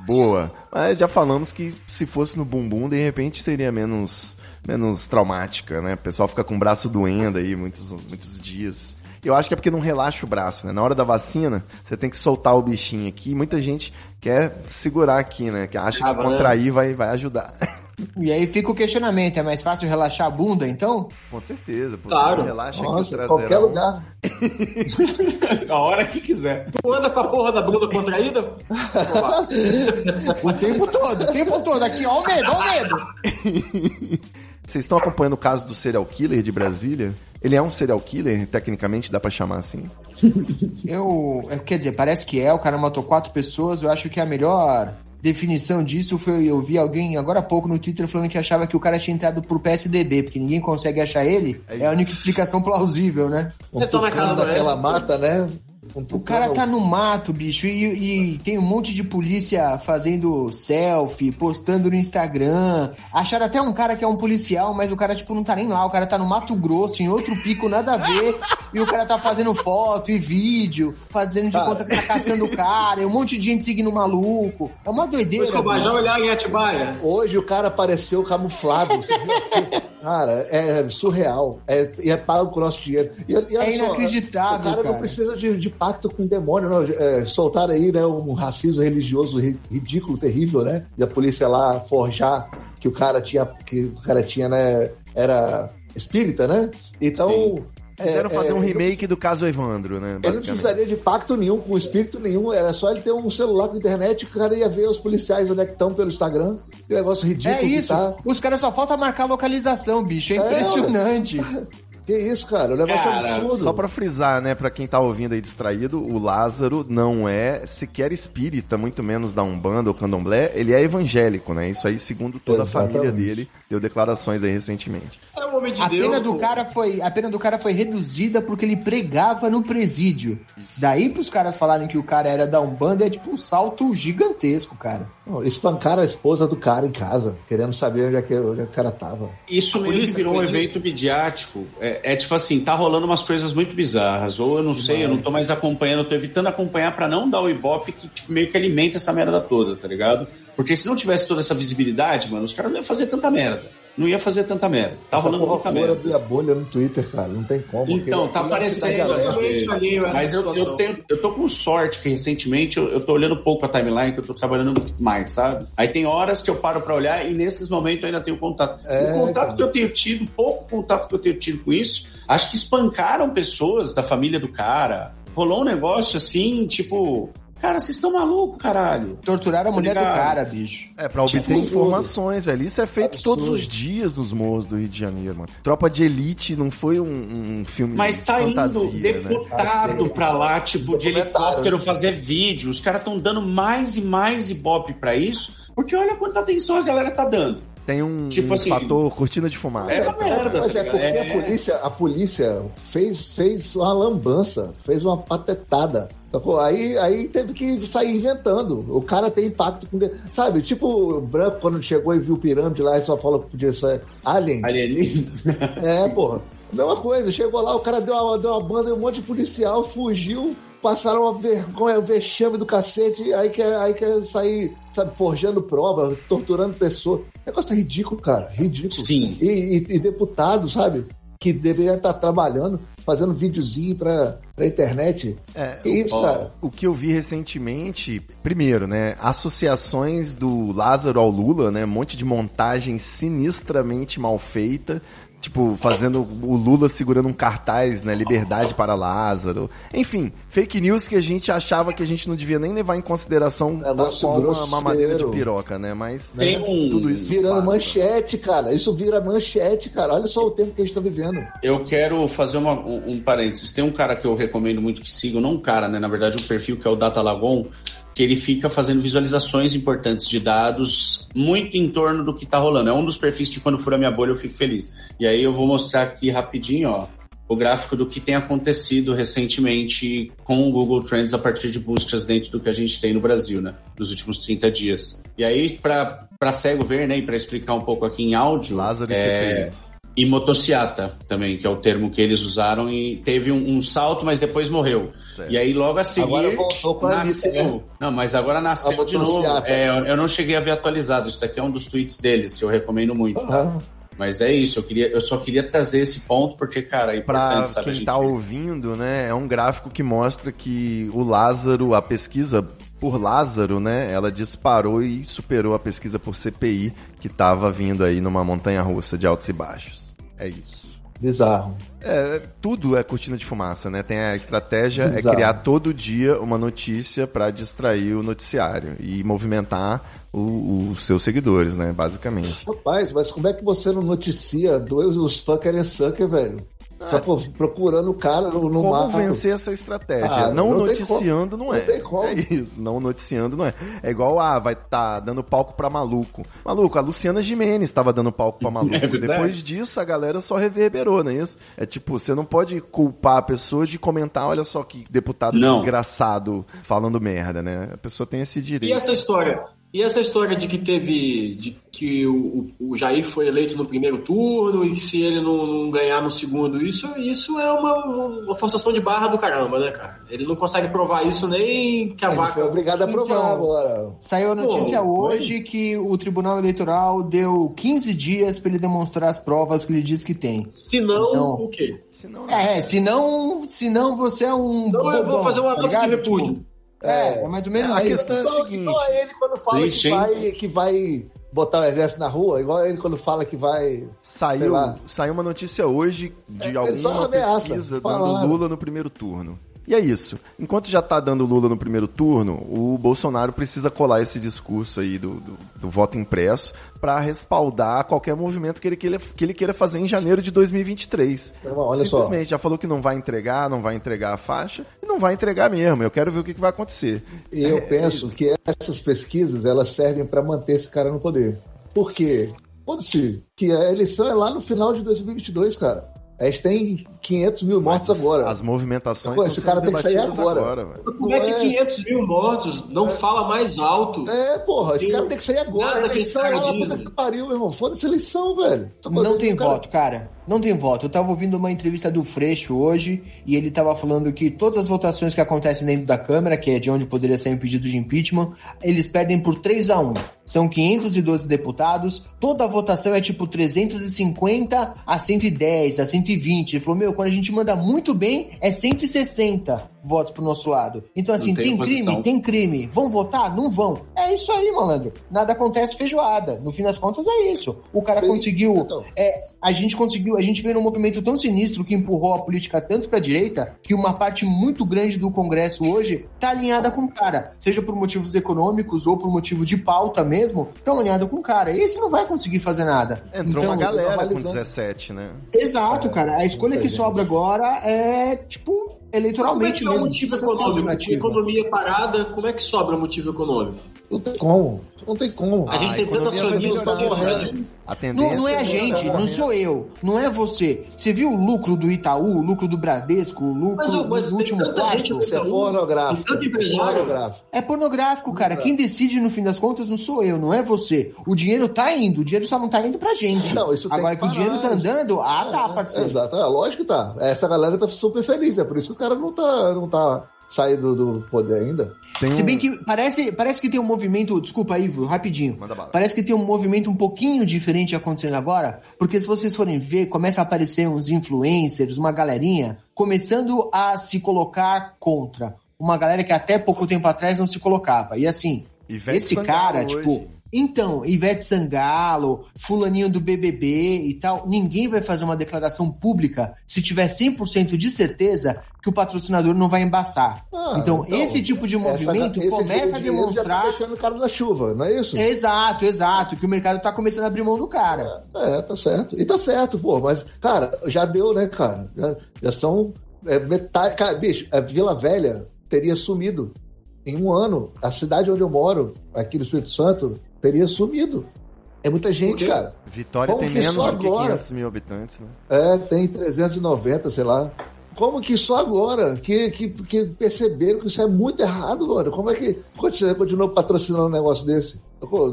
Boa. Mas já falamos que se fosse no bumbum, de repente seria menos, menos traumática, né? O pessoal fica com o braço doendo aí muitos, muitos dias. Eu acho que é porque não relaxa o braço, né? Na hora da vacina, você tem que soltar o bichinho aqui. Muita gente quer segurar aqui, né? Que acha que né? contrair vai, vai ajudar. E aí fica o questionamento: é mais fácil relaxar a bunda, então? Com certeza. Pô, Claro. Relaxa aqui Nossa, traseirão. qualquer lugar. A hora que quiser. Tu anda com a porra da bunda contraída? O tempo todo, o tempo todo. Aqui, ó o medo, ó o medo. Vocês estão acompanhando o caso do serial killer de Brasília? Ele é um serial killer, tecnicamente dá pra chamar assim. Eu, é, quer dizer, parece que é, o cara matou quatro pessoas, eu acho que a melhor definição disso foi, eu vi alguém agora há pouco no Twitter falando que achava que o cara tinha entrado pro PSDB, porque ninguém consegue achar ele, é, a única explicação plausível, né? Tô na casa daquela mata, né? Um O cara tá no mato, bicho, e, e tem um monte de polícia fazendo selfie, postando no Instagram. Acharam até um cara que é um policial, mas o cara, tipo, não tá nem lá. O cara tá no Mato Grosso, em outro pico, nada a ver. e o cara tá fazendo foto e vídeo, fazendo de Cara. conta que tá caçando o cara, e um monte de gente seguindo o maluco. É uma doideira. Escobar, já olhar em Atibaia? Hoje o cara apareceu camuflado. Cara, é surreal. É, e é pago com o nosso dinheiro. E, e É só, inacreditável, O cara, cara. não precisa de, de pacto com o demônio, não. É, soltaram aí né, um racismo religioso ri- ridículo, terrível, né? E a polícia lá forjar que o cara tinha, que o cara tinha, né? Era espírita, né? Então. é, Quiseram fazer é, um remake do caso Evandro, né? Ele não precisaria de pacto nenhum, com espírito nenhum. Era só ele ter um celular com internet e o cara ia ver os policiais onde é que estão pelo Instagram. Que negócio ridículo É que isso. tá. Os caras só falta marcar a localização, bicho. É É, impressionante. Que isso, cara? O negócio é Cara, absurdo. Só pra frisar, né, pra quem tá ouvindo aí distraído, o Lázaro não é sequer espírita, muito menos da Umbanda ou Candomblé, ele é evangélico, né? Isso aí, segundo toda a Exatamente. família dele, deu declarações aí recentemente. É um homem de A Deus. pena, do cara foi, a pena do cara foi reduzida porque ele pregava no presídio. Daí pros caras falarem que o cara era da Umbanda é tipo um salto gigantesco, cara. Não, Espancaram a esposa do cara em casa, querendo saber onde é que, onde é que o cara tava. Isso meio que virou um evento midiático. É, é tipo assim, tá rolando umas coisas muito bizarras. Ou eu não sei, eu não tô mais acompanhando, eu tô evitando acompanhar pra não dar o ibope que tipo, meio que alimenta essa merda toda, tá ligado? Porque se não tivesse toda essa visibilidade, mano, os caras não iam fazer tanta merda. Não ia fazer tanta merda. Tá Essa rolando muita merda. abrir a bolha no Twitter, cara. Não tem como. Então, tá aparecendo Mas eu, eu, tenho, eu tô com sorte que recentemente eu, eu tô olhando pouco a timeline, que eu tô trabalhando muito mais, sabe? Aí tem horas que eu paro pra olhar e nesses momentos eu ainda tenho contato. É, o contato cara. que eu tenho tido, pouco contato que eu tenho tido com isso, acho que espancaram pessoas da família do cara. Rolou um negócio assim, tipo, cara, vocês estão malucos, caralho. Torturaram a mulher do ligado? cara, bicho. É, pra obter Tipo, informações, velho. Isso é feito Absurdo. todos os dias nos morros do Rio de Janeiro, mano. Tropa de Elite não foi um, um filme Mas de tá fantasia, indo né? deputado pra lá, tipo, de helicóptero fazer vídeo. Os caras estão dando mais e mais ibope pra isso, porque olha quanta atenção a galera tá dando. Tem um, Tipo um assim, fator cortina de fumaça. É uma merda. Mas tá é ligado? porque É- a polícia, a polícia fez, fez uma lambança, fez uma patetada. Sacou? Aí, aí teve que sair inventando. O cara tem impacto com. Sabe, tipo o branco quando chegou e viu pirâmide lá e só falou que podia ser alien. Alienígena. É, porra. Mesma coisa, chegou lá, o cara deu uma, deu uma banda, um monte de policial, fugiu, passaram uma vergonha, um vexame do cacete, aí quer, aí quer sair, sabe, forjando prova, torturando pessoas. Negócio ridículo, cara, ridículo. Sim. E, e, e deputado, sabe, que deveria estar trabalhando, fazendo videozinho pra, pra internet. É, que isso, ó, cara? O que eu vi recentemente, primeiro, né, associações do Lázaro ao Lula, né, um monte de montagem sinistramente mal feita, tipo, fazendo o Lula segurando um cartaz, né, liberdade para Lázaro. Enfim, fake news que a gente achava que a gente não devia nem levar em consideração É nosso qual uma mamadeira de piroca, né, mas Tem né, um- tudo isso Virando passa. manchete, cara. Isso vira manchete, cara. Olha só o tempo que a gente tá vivendo. Eu quero fazer uma- um, um parênteses. Tem um cara que eu recomendo muito que sigam, não um cara, né? Na verdade, um perfil que é o Data Lagon, que ele fica fazendo visualizações importantes de dados muito em torno do que tá rolando. É um dos perfis que quando fura minha bolha eu fico feliz. E aí eu vou mostrar aqui rapidinho, ó, o gráfico do que tem acontecido recentemente com o Google Trends a partir de buscas dentro do que a gente tem no Brasil, né? Nos últimos 30 dias. E aí, para cego ver, né, e para explicar um pouco aqui em áudio, Lázaro e é, CPI. E motociata também, que é o termo que eles usaram, e teve um, um salto, mas depois morreu. Certo. E aí logo a seguir Agora voltou com Anitta, né? nasceu. Não, mas agora nasceu de novo. É, eu, não cheguei a ver atualizado. Isso daqui é um dos tweets deles, que eu recomendo muito. Ah, Mas é isso, eu, queria, eu só queria trazer esse ponto, porque, cara, é Pra importante, sabe? a quem gente- tá ouvindo, né, é um gráfico que mostra que o Lázaro, a pesquisa por Lázaro, né, ela disparou e superou a pesquisa por CPI que tava vindo aí numa montanha russa de altos e baixos. É isso. bizarro. É, tudo é cortina de fumaça, né? Tem a estratégia é Exato. criar todo dia uma notícia pra distrair o noticiário e movimentar os seus seguidores, né? Basicamente. Rapaz, mas como é que você não noticia dois os fucker and sucker, velho? Só pô, procurando o cara no, no Como mapa. vencer essa estratégia? Ah, não, não tem noticiando como. não é. Não tem como. É isso, não noticiando não é. É igual, ah, vai tá dando palco pra maluco. Maluco, a Luciana Gimenez estava dando palco pra maluco. É. Depois disso, a galera só reverberou, não é isso? É tipo, você não pode culpar a pessoa de comentar, olha só que deputado Não. desgraçado falando merda, né? A pessoa tem esse E direito. essa história? E essa história de que teve. de que o, o Jair foi eleito no primeiro turno e se ele não, não ganhar no segundo, isso, isso é uma, uma forçação de barra do caramba, né, cara? Ele não consegue provar isso nem que a Ele vaca. foi obrigado a provar Então, agora. Saiu a notícia Pô, hoje que o Tribunal Eleitoral deu 15 dias para ele demonstrar as provas que ele diz que tem. Se não, Não. o quê? É, senão, senão você é um. Então eu vou bobão, fazer uma tá nota de ligado? repúdio. Tipo, é, é mais ou menos a isso. questão é a Igual- seguinte. ele quando fala Triste, que vai, que vai botar o exército na rua, igual ele quando fala que vai. Saiu, lá. saiu uma notícia hoje de É, alguma ameaça, pesquisa dando Lula no primeiro turno. E é isso. Enquanto já tá dando Lula no primeiro turno, o Bolsonaro precisa colar esse discurso aí do, do, do voto impresso para respaldar qualquer movimento que ele, queira, que ele queira fazer em janeiro de 2023. Irmão, olha só. Simplesmente, já falou que não vai entregar, não vai entregar a faixa, e não vai entregar mesmo. Eu quero ver o que, que vai acontecer. E eu penso que essas pesquisas elas servem para manter esse cara no poder. Por quê? Foda-se, que a eleição é lá no final de 2022, cara. A gente tem 500 mil mortos Mas agora. As movimentações. Pô, esse cara tem que sair agora. velho. Como é que Não é- 500 mil mortos não fala mais alto? É, porra, esse Tem cara tem que sair agora. nada que eleição é cara diz, puta que pariu, meu irmão. Foda-se a eleição, velho. Tá Não tem cara- voto, cara. Não tem voto. Eu tava ouvindo uma entrevista do Freixo hoje e ele tava falando que todas as votações que acontecem dentro da Câmara, que é de onde poderia sair um pedido de impeachment, eles perdem por 3 a 1 São 512 deputados, toda a votação é tipo 350 a 110, a 120. Ele falou, meu, quando a gente manda muito bem, é 160 votos pro nosso lado. Então, assim, tem tem crime, tem crime. Vão votar? Não vão. É isso aí, malandro. Nada acontece feijoada. No fim das contas, é isso. O cara Sim, conseguiu. então. É, a gente conseguiu. A gente veio num movimento tão sinistro que empurrou a política tanto pra direita que uma parte muito grande do Congresso hoje tá alinhada com o cara. Seja por motivos econômicos ou por motivo de pauta mesmo, estão alinhados com o cara. E esse não vai conseguir fazer nada. Entrou Então, uma galera com normalizando. 17, né? Exato, cara. A escolha que sobra agora é, tipo, Como é eleitoralmente que é o mesmo. motivo econômico? Economia parada, como é que sobra motivo econômico? Não tem como. Não tem como. A gente Ah, tem tanto economia vai acionista melhorar, assim, né? Brasil. A tendência Não, não é a é gente, melhorar. não sou eu, não é você. Você viu o lucro do Itaú, o lucro do Bradesco, o lucro Mas, mas do último tanta gente quarto? Isso é pornográfico. É pornográfico, cara. Quem decide no fim das contas não sou eu, não é você. O dinheiro tá indo, o dinheiro só não tá indo pra gente. Não, isso Agora que que, o dinheiro tá andando, ah, tá, parceiro. Exato, é, lógico que tá. Essa galera tá super feliz, é por isso que o cara não tá, não tá saindo do poder ainda. Tem Se um- bem que parece, parece que tem um movimento. Desculpa, Ivo, rapidinho. Manda bala. Parece que tem um movimento um pouquinho diferente acontecendo agora, porque se vocês forem ver, começa a aparecer uns influencers, uma galerinha, começando a se colocar contra. Uma galera que até pouco tempo atrás não se colocava. E assim, Ivete esse Sangalo cara, hoje. tipo. Então, Ivete Sangalo, fulaninho do BBB e tal, ninguém vai fazer uma declaração pública se tiver 100% de certeza que o patrocinador não vai embaçar. Ah, então, esse tipo de essa- movimento esse começa a dinheiro Já demonstrar. tá deixando o cara na chuva, não é isso? Exato, exato, que o mercado tá começando a abrir mão do cara. É, tá certo. E tá certo, pô, mas, cara, já deu, né, cara? Já, já são é, metade. Cara, bicho, a Vila Velha teria sumido. Em um ano, a cidade onde eu moro, aqui no Espírito Santo, teria sumido. É muita gente, cara. Vitória Como tem que menos só do que agora? 500 mil habitantes, né? É, tem 390, sei lá. Como que só agora que, que, que perceberam que isso é muito errado, mano? Como é que continua, continua patrocinando um negócio desse? Pô,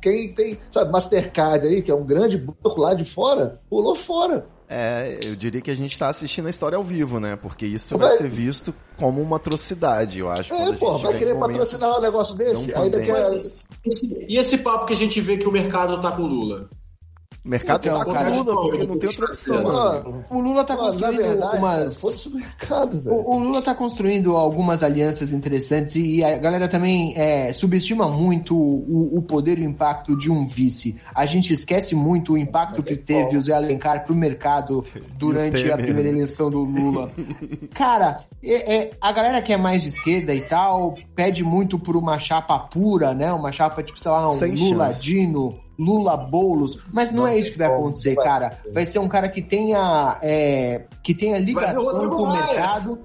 Quem tem, sabe, Mastercard aí, que é um grande banco lá de fora, pulou fora. É, eu diria que a gente tá assistindo a história ao vivo, né? Porque isso Vai- vai ser visto como uma atrocidade, eu acho. a É, pô, vai querer momentos- patrocinar um negócio desse? não Ainda quer. pandêmicos. Esse- e esse papo que a gente vê que o mercado tá com Lula? O mercado tá com cara, Lula, porque não tem outra opção. Mano, O Lula tá mano, construindo verdade, umas. o mercado, velho. O, o Lula tá construindo algumas alianças interessantes e a galera também é, subestima muito o, o poder e o impacto de um vice. A gente esquece muito o impacto que teve o Zé Alencar pro mercado durante a primeira eleição do Lula. Cara, é- é, a galera que é mais de esquerda e tal pede muito por uma chapa pura, né? Uma chapa tipo, sei lá, um Sem Lula chance. Dino. Lula Boulos, mas não, é isso que vai acontecer, não vai cara. Vai ser um cara que tenha, é, que tenha ligação com o mercado.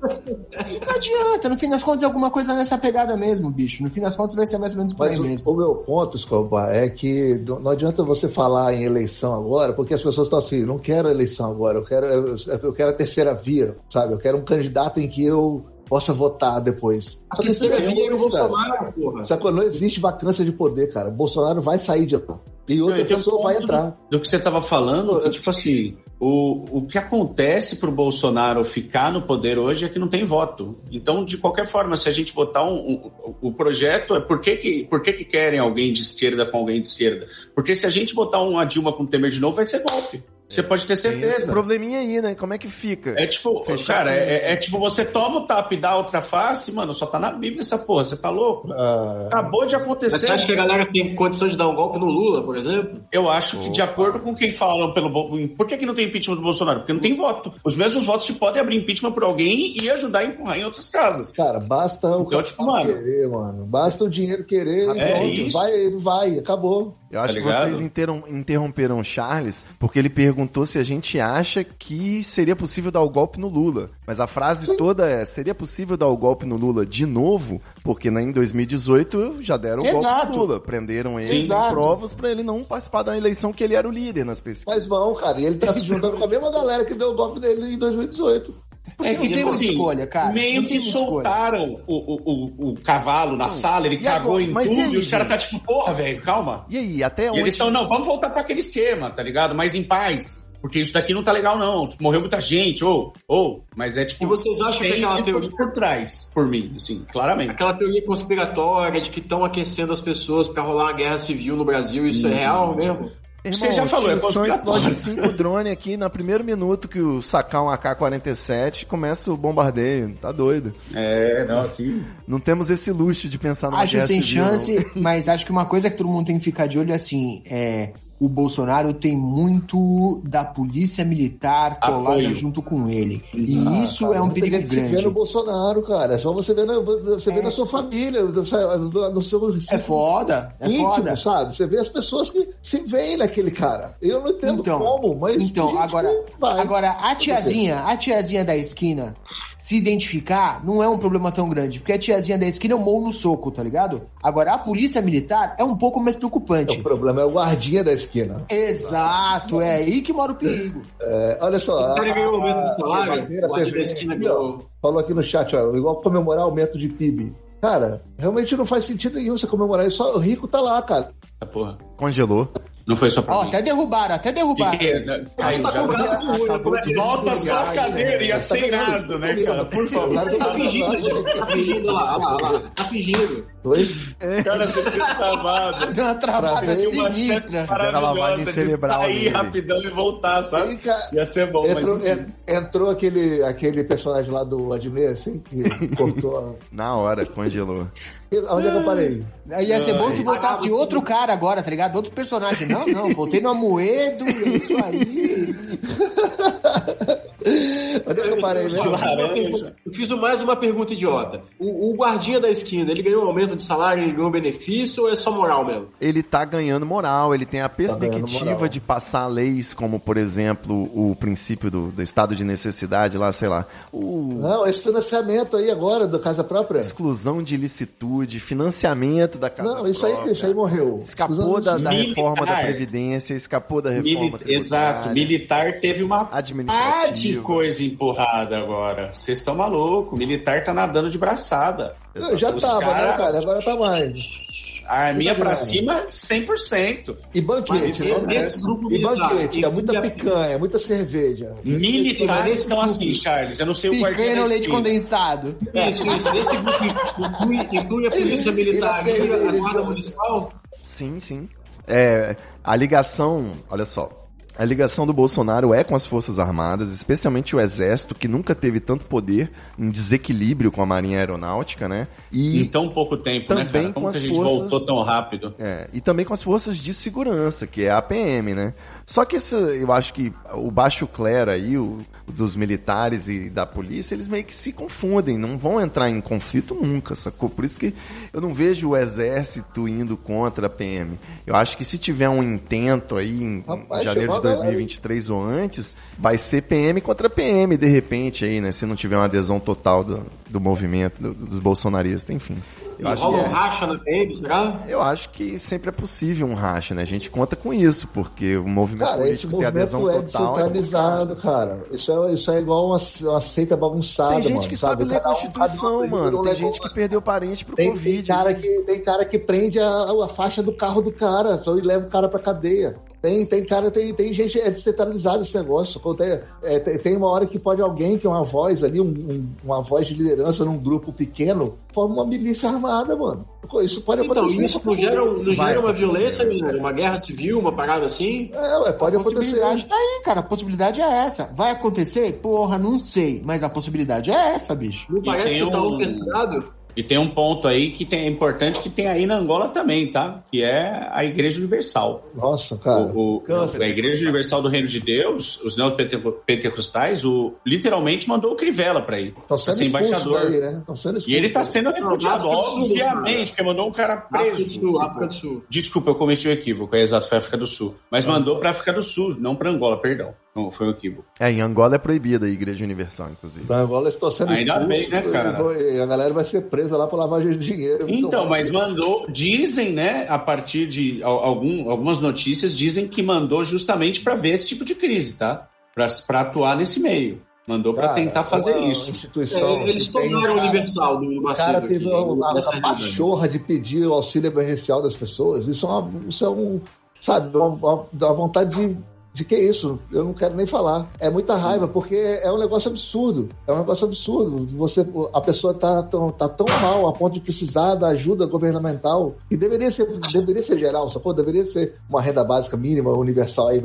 Não adianta, no fim das contas é alguma coisa nessa pegada mesmo, bicho. No fim das contas vai ser mais ou menos por Mas aí o, mesmo. o meu ponto, Escobar, é que não não adianta você falar em eleição agora, porque as pessoas estão assim, não quero eleição agora, eu quero, eu, eu quero a terceira via, sabe? Eu quero um candidato em que eu possa votar depois. A que terceira não via é o existe, cara. Bolsonaro, porra. Sacou? Não existe vacância de poder, cara. Bolsonaro vai sair de lá. E outra e tem um pessoa vai entrar. Do que você estava falando, que, tipo assim, o, o que acontece pro Bolsonaro ficar no poder hoje é que não tem voto. Então, de qualquer forma, se a gente botar um, um- o projeto, é por que, que, por que, que querem alguém de esquerda com alguém de esquerda? Porque se a gente botar uma Dilma com Temer de novo, vai ser golpe. Você pode ter Tem esse certeza. probleminha aí, né? Como é que fica? É tipo, Fechar cara, é, é tipo, você toma o tapa e dá outra face, mano, só tá na Bíblia essa porra, você tá louco? Ah, Acabou de Mas acontecer. você acha que a galera tem condição de dar um golpe no Lula, por exemplo? Eu acho que, de acordo com quem falam pelo. Por que, que não tem impeachment do Bolsonaro? Porque não tem voto. Os mesmos votos que podem abrir impeachment por alguém e ajudar a empurrar em outras casas. cara, basta o Então, tipo, mano. querer, mano. Basta o dinheiro querer e É pronto. isso. Vai, vai, acabou. Eu acho Tá que vocês interam- interromperam o Charles porque ele perguntou se a gente acha que seria possível dar o golpe no Lula. Mas a frase toda é: seria possível dar o golpe no Lula de novo? Porque né, em 2018 já deram o golpe no Lula. Prenderam ele Exato. em provas pra ele não participar da eleição que ele era o líder nas pesquisas. Mas vão, cara. E ele tá se juntando com a mesma galera que deu o golpe dele em 2018. Porque não temos escolha, cara. Meio que soltaram o, o, o, o cavalo na sala, ele e cagou agora? em Mas e tudo, aí, e os caras tá tipo, porra, velho, calma. E aí, até E onde. eles estão, não, vamos voltar pra aquele esquema, tá ligado? Mas em paz. Porque isso daqui não tá legal, não. Tipo, morreu muita gente, ou, ou, mas é tipo. E vocês acham que tem aquela teoria- por trás, por mim, assim, claramente. Aquela teoria conspiratória de que estão aquecendo as pessoas pra rolar uma guerra civil no Brasil, isso é real mesmo? Irmão, Você já falou, é conspiratório. explode cinco drones aqui no primeiro minuto que o sacar um AK-47 começa o bombardeio. Tá doido. É, não, aqui. Não temos esse luxo de pensar numa Acho sem civil, não. chance, mas acho que uma coisa que todo mundo tem que ficar de olho é assim, é o Bolsonaro tem muito da polícia militar colada Apoio. junto com ele. E Ah, isso cara, é um perigo gente se vê grande. no Bolsonaro, cara. É só você ver na, você vê na sua família, no, seu É foda, é íntimo, foda. sabe? Você vê as pessoas que se veem naquele cara. Eu não entendo Então, como, mas então agora, agora a tiazinha, a tiazinha da esquina se identificar não é um problema tão grande, porque a tiazinha da esquina é um mou no soco, tá ligado? Agora a polícia militar é um pouco mais preocupante. O problema é o guardinha da esquina. Exato, é aí que mora o perigo. É, olha só. O cara ganhou o aumento do salário, o guarda da esquina ganhou. Falou aqui no chat, ó, igual comemorar aumento de PIB. Cara, realmente não faz sentido nenhum você comemorar isso. Só o rico tá lá, cara. Essa porra. Congelou. Não foi só pra Ó, mim. até derrubaram, até derrubaram. Que que é? Caiu Tá já. com braço de olho, como é que é? Volta só a cadeira, ia ser irado, né, cara? Por favor. Tá fingindo, tá fingindo, olha lá, olha lá, olha lá, tá fingindo. Oi? Cara, você tinha travado. Deu uma travada sinistra. Fizeram lavagem de cerebral sair dele. rapidão e voltar, sabe? Ia ser bom, entrou, mas... en- entrou aquele, aquele personagem lá do Adnet, assim, que cortou. Na hora, congelou. Onde é que eu parei? Ia ser bom se voltasse outro cara agora, tá ligado? Outro personagem. Não, não, voltei no Amoedo, é isso aí. Onde é que eu parei mesmo? Fiz mais uma pergunta idiota. O, o guardinha da esquina, ele ganhou um aumento de salário, ele ganhou benefício ou é só moral mesmo? Ele tá ganhando moral, ele tem a ganhando perspectiva moral. de passar leis como, por exemplo, o princípio do, do estado de necessidade lá, sei lá, o Não, esse financiamento aí agora da casa própria. exclusão de ilicitude, financiamento da casa Não, isso aí, própria. isso aí morreu. Escapou da, da reforma da Previdência, escapou da reforma Mili-. Exato, militar teve uma Administrativa. De coisa empurrada agora. Vocês estão malucos, militar tá nadando de braçada. Não, já Os tava, cara- né, cara? Agora tá mais. A arminha Muita pra cima, 100%. E banquete, Mas né? nesse grupo E militar, banquete, é muita picanha, muita cerveja. Militares nesse estão assim, Charles. Eu não sei o guardião Picanha leite condensado. Isso, isso. Nesse grupo inclui, inclui a polícia militar, a guarda municipal. Sim, sim. É, a ligação, olha só. A ligação do Bolsonaro é com as Forças Armadas, especialmente o Exército, que nunca teve tanto poder em desequilíbrio com a Marinha Aeronáutica, né? E Em tão pouco tempo, né, Também cara? Como com que a as gente forças- voltou tão rápido? É, e também com as forças de segurança, que é a PM, né? Só que esse, eu acho que o baixo clero aí, o, dos militares e da polícia, eles meio que se confundem, não vão entrar em conflito nunca, sacou? Por isso que eu não vejo o exército indo contra a PM. Eu acho que se tiver um intento aí em, Rapaz, janeiro de a galera aí. 2023 ou antes, vai ser PM contra PM, de repente aí, né? Se não tiver uma adesão total do, do movimento, do- dos bolsonaristas, enfim. Eu acho rola que um é- racha na PM, será? eu acho que sempre é possível um racha, né? A gente conta com isso, porque o movimento Cara, esse político tem adesão movimento é total. descentralizado, cara. Isso é, isso é igual uma, uma seita bagunçada, Tem gente mano, que sabe ler Cada um- Constituição, um mano. Tem gente que perdeu parente pro Tem, Covid. tem cara que, tem cara que prende a, a faixa do carro do cara, só e leva o cara pra cadeia. Tem, tem cara, tem, tem gente é descentralizado esse negócio. Tem, é, tem, tem uma hora que pode alguém que é uma voz ali, um, um, uma voz de liderança num grupo pequeno, forma uma milícia armada, mano. Isso pode Então, acontecer. isso não gera, não vai gera uma violência, galera? Uma guerra civil, uma parada assim? É, pode a acontecer. possibilidade tá aí, cara. A possibilidade é essa. Vai acontecer? Porra, não sei. Mas a possibilidade é essa, bicho. Não E parece que tá um- orquestrado? E tem um ponto aí que tem, é importante que tem aí na Angola também, tá? Que é a Igreja Universal. Nossa, cara. O, o- a Igreja Universal do Reino de Deus, os neopentecostais, o, literalmente mandou o Crivella pra ir. Pra sendo ser expulsos embaixador. daí, né? Estão sendo E ele tá sendo repudiado, África do Sul, obviamente, porque mandou um cara África do preso. Sul, África do Sul. Desculpa, eu cometi o equívoco, é exato, foi África do Sul. Mas mandou pra África do Sul, não pra Angola, perdão. Não, foi um equívoco. É, em Angola é proibida a Igreja Universal, inclusive. Na Angola estão sendo Ainda expulsos. bem, né, cara? E a galera vai ser presa lá por lavagem de dinheiro. Então, mas mandou, dizem, né, a partir de al- algum, algumas notícias, dizem que mandou justamente pra ver esse tipo de crise, tá? Pra, pra atuar nesse meio. Mandou pra Cara, tentar fazer é uma isso. Instituição É, eles o cara, Universal do O Macedo cara aqui, teve a, a, nessa a realidade. pachorra de pedir o auxílio emergencial das pessoas. Isso é, uma, isso é um. Sabe, uma, uma, dá vontade de. De que isso? Eu não quero nem falar. É muita raiva, porque é um negócio absurdo. É um negócio absurdo. Você, a pessoa tá tão, tá tão mal a ponto de precisar da ajuda governamental, que deveria ser, deveria ser geral, sacou? Deveria ser uma renda básica mínima, universal aí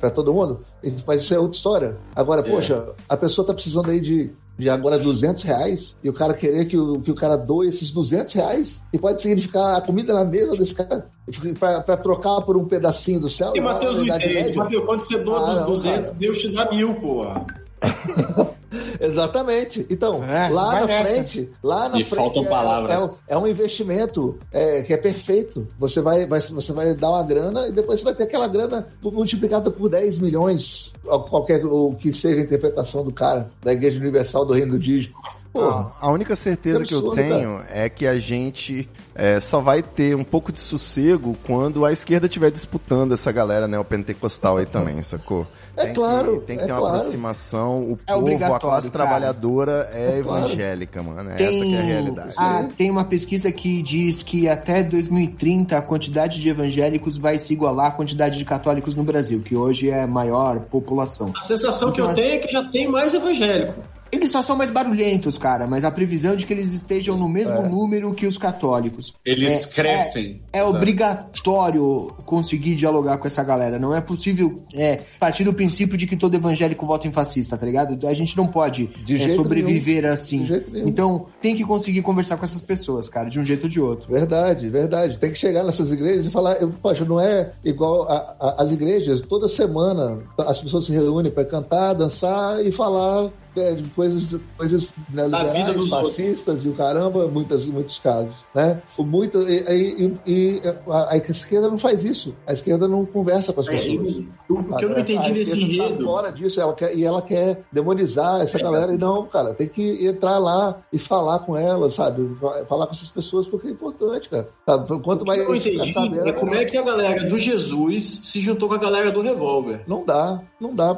para todo mundo. Mas isso é outra história. Agora, É. poxa, a pessoa tá precisando aí de, de agora 200 reais e o cara querer que o, que o cara doe esses 200 reais e pode significar a comida na mesa desse cara pra, pra trocar por um pedacinho do céu. E Matheus. Mateus, quando você doa Ah, dos não, 200, cara. Deus te dá mil, porra. Exatamente. Então, É, lá na nessa. frente, lá na Me frente faltam é, palavras. É, um- é um investimento é, que é perfeito. Você vai, vai, você vai dar uma grana e depois você vai ter aquela grana multiplicada por 10 milhões, ou qualquer o que seja a interpretação do cara, da Igreja Universal do Reino do Dígito. Pô, A, a única certeza que, eu tenho é que a gente é, só vai ter um pouco de sossego quando a esquerda estiver disputando essa galera neopentecostal aí também, sacou? É Tem claro, Que, tem que é ter uma claro. aproximação. O É povo, a classe cara. trabalhadora é, É claro. evangélica, mano. É essa que é a realidade. Ah, tem uma pesquisa que diz que até 2030 a quantidade de evangélicos vai se igualar à quantidade de católicos no Brasil, que hoje é a maior população. A sensação que eu tenho é que já tem mais evangélico. Eles só são mais barulhentos, cara, mas a previsão é de que eles estejam no mesmo número que os católicos. Eles É- crescem. É obrigatório conseguir dialogar com essa galera. Não é possível é, partir do princípio de que todo evangélico vota em fascista, tá ligado? A gente não pode De é, sobreviver assim. Nenhum. Então tem que conseguir conversar com essas pessoas, cara, de um jeito ou de outro. Verdade, verdade. Tem que chegar nessas igrejas e falar, eu, poxa, não é igual a- a- as igrejas, toda semana as pessoas se reúnem para cantar, dançar e falar é, coisas, coisas né, liberais, dos fascistas e o caramba, muitas, muitos casos, né? Muito, e, e- e a, a esquerda não faz isso. A esquerda não conversa com as É, pessoas. e o o que eu não A- entendi a nesse tá enredo. fora disso, ela quer, e ela quer demonizar essa galera. E não, cara, tem que entrar lá e falar com ela, sabe? Falar com essas pessoas porque é importante, cara. Sabe? Quanto O que mais eu a entendi sabendo, é como é que a galera do Jesus se juntou com a galera do revólver. Não dá, não dá.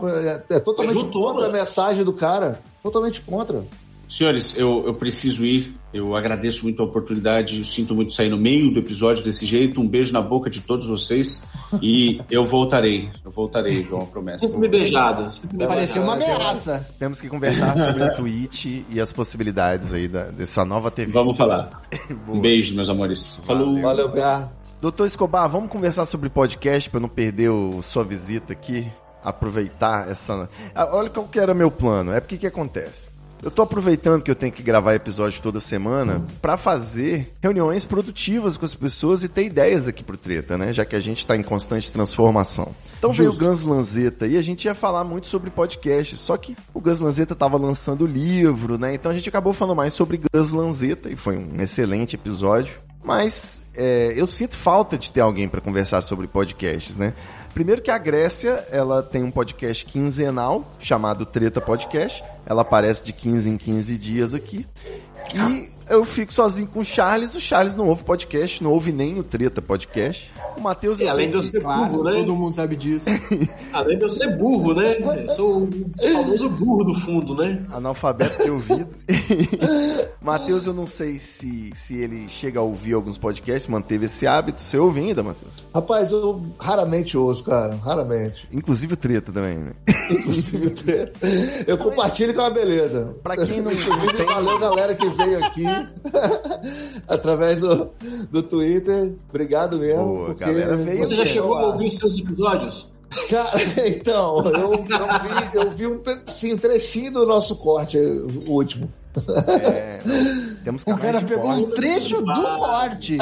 É, é totalmente juntou, contra a mano. mensagem do cara. Totalmente contra. Senhores, eu, eu preciso ir. Eu agradeço muito a oportunidade. Eu sinto muito sair no meio do episódio desse jeito. Um beijo na boca de todos vocês. E eu voltarei. Eu voltarei, João, promessa. Sinto-me beijada. sinto-me Pareceu uma ameaça. Temos que conversar sobre a Twitch e as possibilidades aí da- dessa nova TV. Vamos falar. Um beijo, meus amores. Falou. Valeu, Gar. Doutor Escobar, vamos conversar sobre podcast para não perder o, sua visita aqui, aproveitar essa. Ah, Olha qual que era meu plano. É porque que acontece? Eu tô aproveitando que eu tenho que gravar episódio toda semana para fazer reuniões produtivas com as pessoas e ter ideias aqui pro Treta, né? Já que a gente tá em constante transformação. Então veio o Gans Lanzetta e a gente ia falar muito sobre podcast, só que o Gans Lanzetta tava lançando o livro, né? Então a gente acabou falando mais sobre Gans Lanzetta e foi um excelente episódio. Mas é, eu sinto falta de ter alguém para conversar sobre podcasts, né? Primeiro que a Grécia, ela tem um podcast quinzenal chamado Treta Podcast, Ela aparece de 15 em 15 dias aqui. E eu fico sozinho com o Charles. O Charles não ouve podcast, não ouve nem o Treta Podcast. O Matheus E além de eu ser Claro, burro, né? todo mundo sabe disso. Além de eu ser burro, né? Eu sou o famoso burro do fundo, né? analfabeto de ouvido. Matheus, eu não sei se, se ele chega a ouvir alguns podcasts, manteve esse hábito. Você ouve ainda, Matheus? Rapaz, eu raramente ouço, cara. Raramente. Inclusive o Treta também, né? Inclusive o treino. Eu compartilho com a beleza. Pra quem não- tem- valeu, galera que veio aqui através do, do Twitter. Obrigado mesmo. Pô, a porque- galera veio Você já chegou a ouvir os seus episódios? Cara, então, eu, eu vi, eu vi um, pe- sim, um trechinho do nosso corte, o último. É, não, temos O cara pegou um trecho do corte.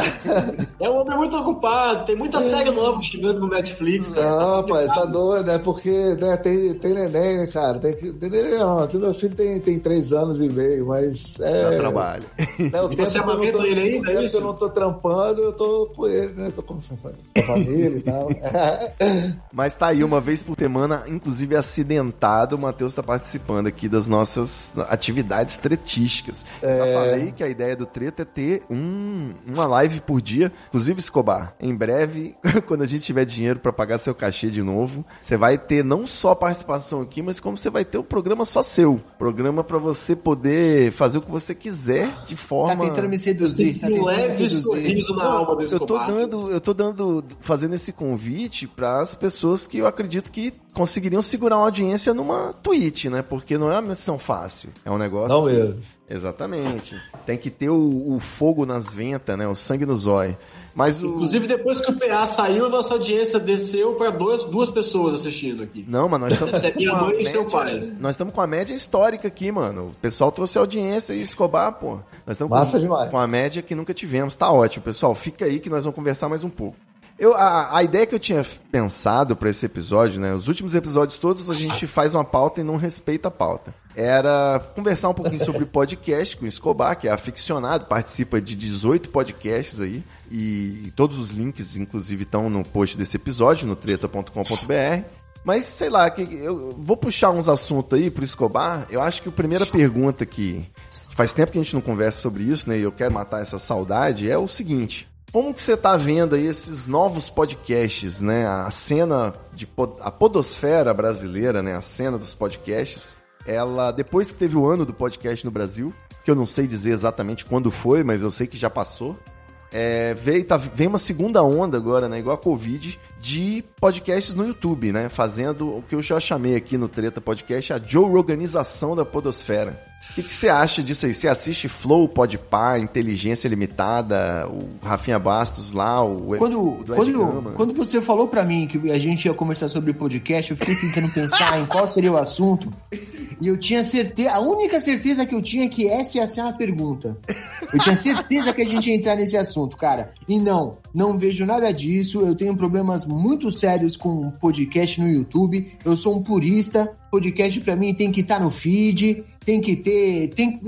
É um homem muito ocupado, tem muita série nova chegando no Netflix, cara. Não, rapaz, tá doido, é porque né, tem, tem neném, né, cara? Tem, tem neném não, tem- meu filho tem, tem três anos e meio, mas é. Dá trabalho. né, o E você não amamenta tô- ele ainda, é isso? eu não tô trampando, eu tô com ele, né? Tô com a família e tal. Mas tá aí, uma vez por semana, inclusive acidentado, o Matheus tá participando aqui das nossas atividades tretísticas. Já falei que a ideia do treta é ter um, uma live por dia. Inclusive, Escobar, em breve, quando a gente tiver dinheiro pra pagar seu cachê de novo, você vai ter não só participação aqui, mas como você vai ter um programa só seu. Programa pra você poder fazer o que você quiser de Tá forma. tentando me seduzir. Tá Um leve seduzir. sorriso na alma do Eu tô Escobar. dando, eu tô dando, fazendo esse convite para as pessoas que eu acredito que conseguiriam segurar uma audiência numa Twitch, né? Porque não é uma missão fácil. É um negócio. Não que- mesmo. Exatamente. Tem que ter o, o fogo nas ventas, né? O sangue no zóio. Mas o. Inclusive, depois que o PA saiu, a nossa audiência desceu para duas, duas pessoas assistindo aqui. Não, mas nós estamos é minha com a mãe e seu média- pai. Nós estamos com a média histórica aqui, mano. O pessoal trouxe audiência e Escobar, pô. Nós estamos Massa com, demais. com a média que nunca tivemos. Tá ótimo, pessoal. Fica aí que nós vamos conversar mais um pouco. Eu, a, a ideia que eu tinha pensado para esse episódio, né? Os últimos episódios todos a gente faz uma pauta e não respeita a pauta. Era conversar um pouquinho sobre podcast com o Escobar, que é aficionado, participa de 18 podcasts aí. E todos os links, inclusive, estão no post desse episódio, no treta.com.br. Mas sei lá, que eu vou puxar uns assuntos aí pro Escobar. Eu acho que a primeira pergunta que faz tempo que a gente não conversa sobre isso, né? E eu quero matar essa saudade é o seguinte: como que você tá vendo aí esses novos podcasts, né? A cena de pod- a podosfera brasileira, né? A cena dos podcasts. Ela depois que teve o ano do podcast no Brasil, que eu não sei dizer exatamente quando foi, mas eu sei que já passou. É, veio, tá, uma segunda onda agora, né? Igual a Covid, de podcasts no YouTube, né? Fazendo o que eu já chamei aqui no Treta Podcast, a Joe Organização da Podosfera. O que que você acha disso aí? Você assiste Flow, Podpah, Inteligência Limitada, o Rafinha Bastos lá, o, Quando, o quando, quando você falou pra mim que a gente ia conversar sobre podcast, eu fiquei tentando pensar em qual seria o assunto. E eu tinha certeza, a única certeza que eu tinha é que essa ia ser uma pergunta. Eu tinha certeza que a gente ia entrar nesse assunto, cara. E não, não vejo nada disso. Eu tenho problemas muito sérios com podcast no YouTube. Eu sou um purista. Podcast pra mim tem que estar no feed, tem que ter, tem,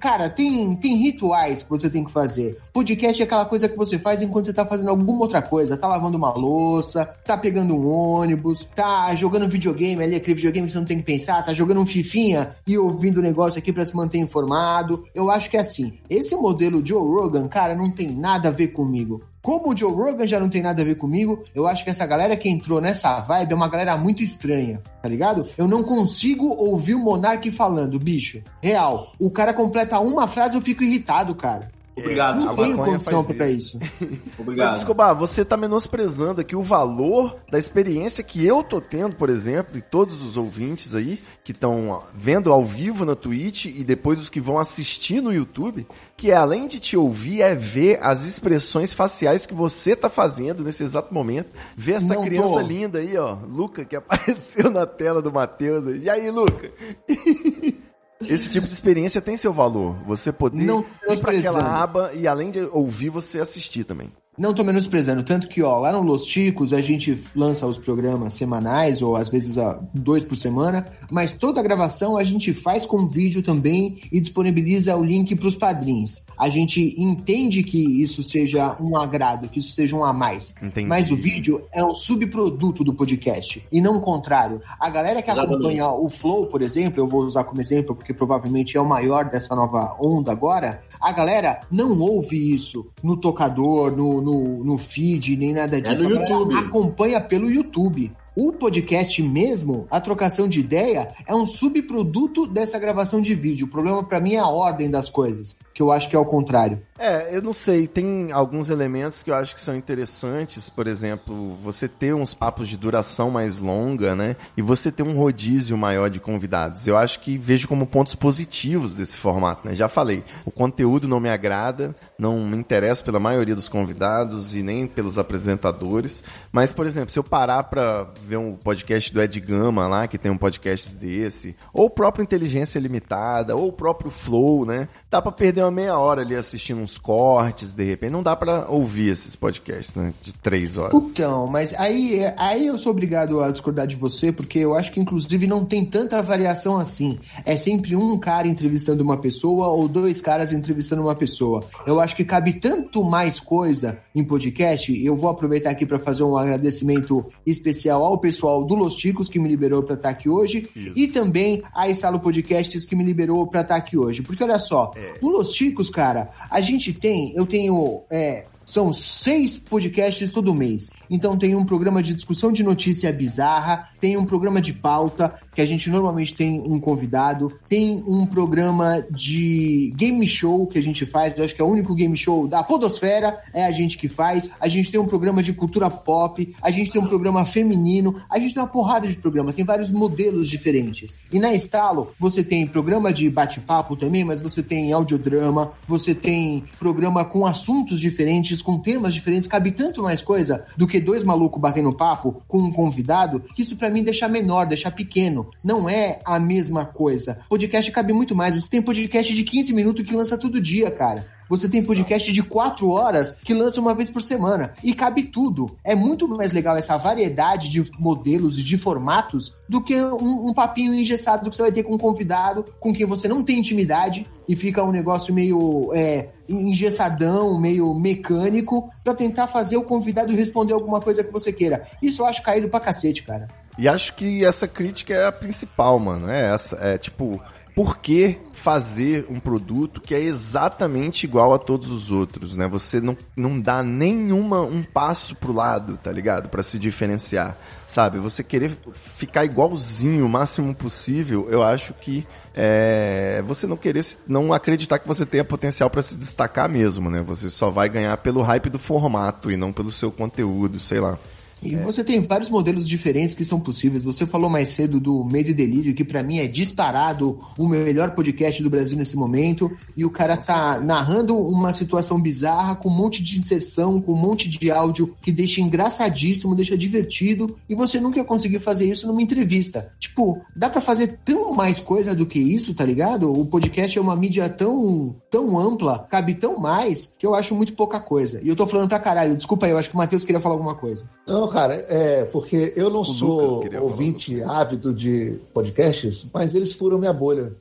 cara, tem tem rituais que você tem que fazer. Podcast é aquela coisa que você faz enquanto você tá fazendo alguma outra coisa, tá lavando uma louça, tá pegando um ônibus, tá jogando videogame ali, aquele videogame que você não tem que pensar, tá jogando um fifinha e ouvindo o negócio aqui pra se manter informado. Eu acho que é assim. Esse modelo Joe Rogan, cara, não tem nada a ver comigo. Como o Joe Rogan já não tem nada a ver comigo, eu acho que essa galera que entrou nessa vibe é uma galera muito estranha, tá ligado? Eu não consigo ouvir o Monark falando, bicho. Real. O cara completa uma frase, eu fico irritado, cara. Obrigado, Não a tenho condição faz pra isso. isso. Mas, Obrigado. Escobar, você tá menosprezando aqui o valor da experiência que eu tô tendo, por exemplo, e todos os ouvintes aí que estão vendo ao vivo na Twitch e depois os que vão assistir no YouTube, que é, além de te ouvir, é ver as expressões faciais que você tá fazendo nesse exato momento. Ver essa Não criança tô. linda aí, ó, Luca, que apareceu na tela do Matheus. aí. E aí, Luca? Esse tipo de experiência tem seu valor. Você poder Não ir pra aquela aba e além de ouvir, você assistir também. Não tô menosprezando, tanto que, ó, lá no Los Ticos a gente lança os programas semanais, ou às vezes ó, dois por semana, mas toda a gravação a gente faz com vídeo também e disponibiliza o link pros padrinhos. A gente entende que isso seja um agrado, que isso seja um a mais. Entendi. Mas o vídeo é um subproduto do podcast, e não o contrário. A galera que Exatamente. acompanha o Flow, por exemplo, eu vou usar como exemplo, porque provavelmente é o maior dessa nova onda agora, a galera não ouve isso no tocador, no, no, no feed, nem nada disso. no A galera YouTube. acompanha pelo YouTube. O podcast mesmo, a trocação de ideia, é um subproduto dessa gravação de vídeo. O problema pra mim é a ordem das coisas, que eu acho que é o contrário. É, eu não sei, tem alguns elementos que eu acho que são interessantes, por exemplo, você ter uns papos de duração mais longa, né? E você ter um rodízio maior de convidados. Eu acho que vejo como pontos positivos desse formato, né? Já falei, o conteúdo não me agrada, não me interessa pela maioria dos convidados e nem pelos apresentadores, mas, por exemplo, se eu parar pra ver um podcast do Ed Gama lá, que tem um podcast desse, ou o próprio Inteligência Limitada, ou o próprio Flow, né? Dá pra perder uma meia hora ali assistindo uns cortes, de repente. Não dá pra ouvir esses podcasts, né? De três horas. Então, mas aí, aí eu sou obrigado a discordar de você, porque eu acho que inclusive não tem tanta variação assim. É sempre um cara entrevistando uma pessoa ou dois caras entrevistando uma pessoa. Eu acho que cabe tanto mais coisa em podcast. Eu vou aproveitar aqui para fazer um agradecimento especial ao pessoal do Los Ticos que me liberou para estar aqui hoje e também a Estalo Podcasts que me liberou para estar aqui hoje. Porque olha só, no Los Ticos, cara, a gente tem, eu tenho é, são seis podcasts todo mês. Então tem um programa de discussão de notícia bizarra, tem um programa de pauta, que a gente normalmente tem um convidado, tem um programa de game show que a gente faz, eu acho que é o único game show da Podosfera, é a gente que faz. A gente tem um programa de cultura pop, a gente tem um programa feminino, a gente tem uma porrada de programa, tem vários modelos diferentes. E na Estalo, você tem programa de bate-papo também, mas você tem audiodrama, você tem programa com assuntos diferentes, com temas diferentes, cabe tanto mais coisa do que dois malucos batendo papo com um convidado, isso pra mim deixa menor, deixa pequeno. Não é a mesma coisa. Podcast cabe muito mais. Você tem podcast de 15 minutos que lança todo dia, cara. Você tem podcast de 4 horas que lança uma vez por semana. E cabe tudo. É muito mais legal essa variedade de modelos e de formatos do que um, um papinho engessado que você vai ter com um convidado com quem você não tem intimidade e fica um negócio meio é, engessadão, meio mecânico, pra tentar fazer o convidado responder alguma coisa que você queira. Isso eu acho caído pra cacete, cara. E acho que essa crítica é a principal, mano. É essa. É tipo, por que fazer um produto que é exatamente igual a todos os outros, né? Você não, não dá nenhuma um passo pro lado, tá ligado? Pra se diferenciar, sabe? Você querer ficar igualzinho o máximo possível, eu acho que é você não querer, não acreditar que você tenha potencial pra se destacar mesmo, né? Você só vai ganhar pelo hype do formato e não pelo seu conteúdo, sei lá. E você tem vários modelos diferentes que são possíveis. Você falou mais cedo do Medo e Delírio, que pra mim é disparado o melhor podcast do Brasil nesse momento. E o cara tá narrando uma situação bizarra, com um monte de inserção, com um monte de áudio que deixa engraçadíssimo, deixa divertido. E você nunca ia conseguir fazer isso numa entrevista. Tipo, dá pra fazer tão mais coisa do que isso, tá ligado? O podcast é uma mídia tão, tão ampla, cabe tão mais, que eu acho muito pouca coisa. E eu tô falando pra caralho. Desculpa aí, eu acho que o Matheus queria falar alguma coisa. Não, cara, é porque eu não Lucas sou falar ouvinte ávido de podcasts, mas eles furam minha bolha.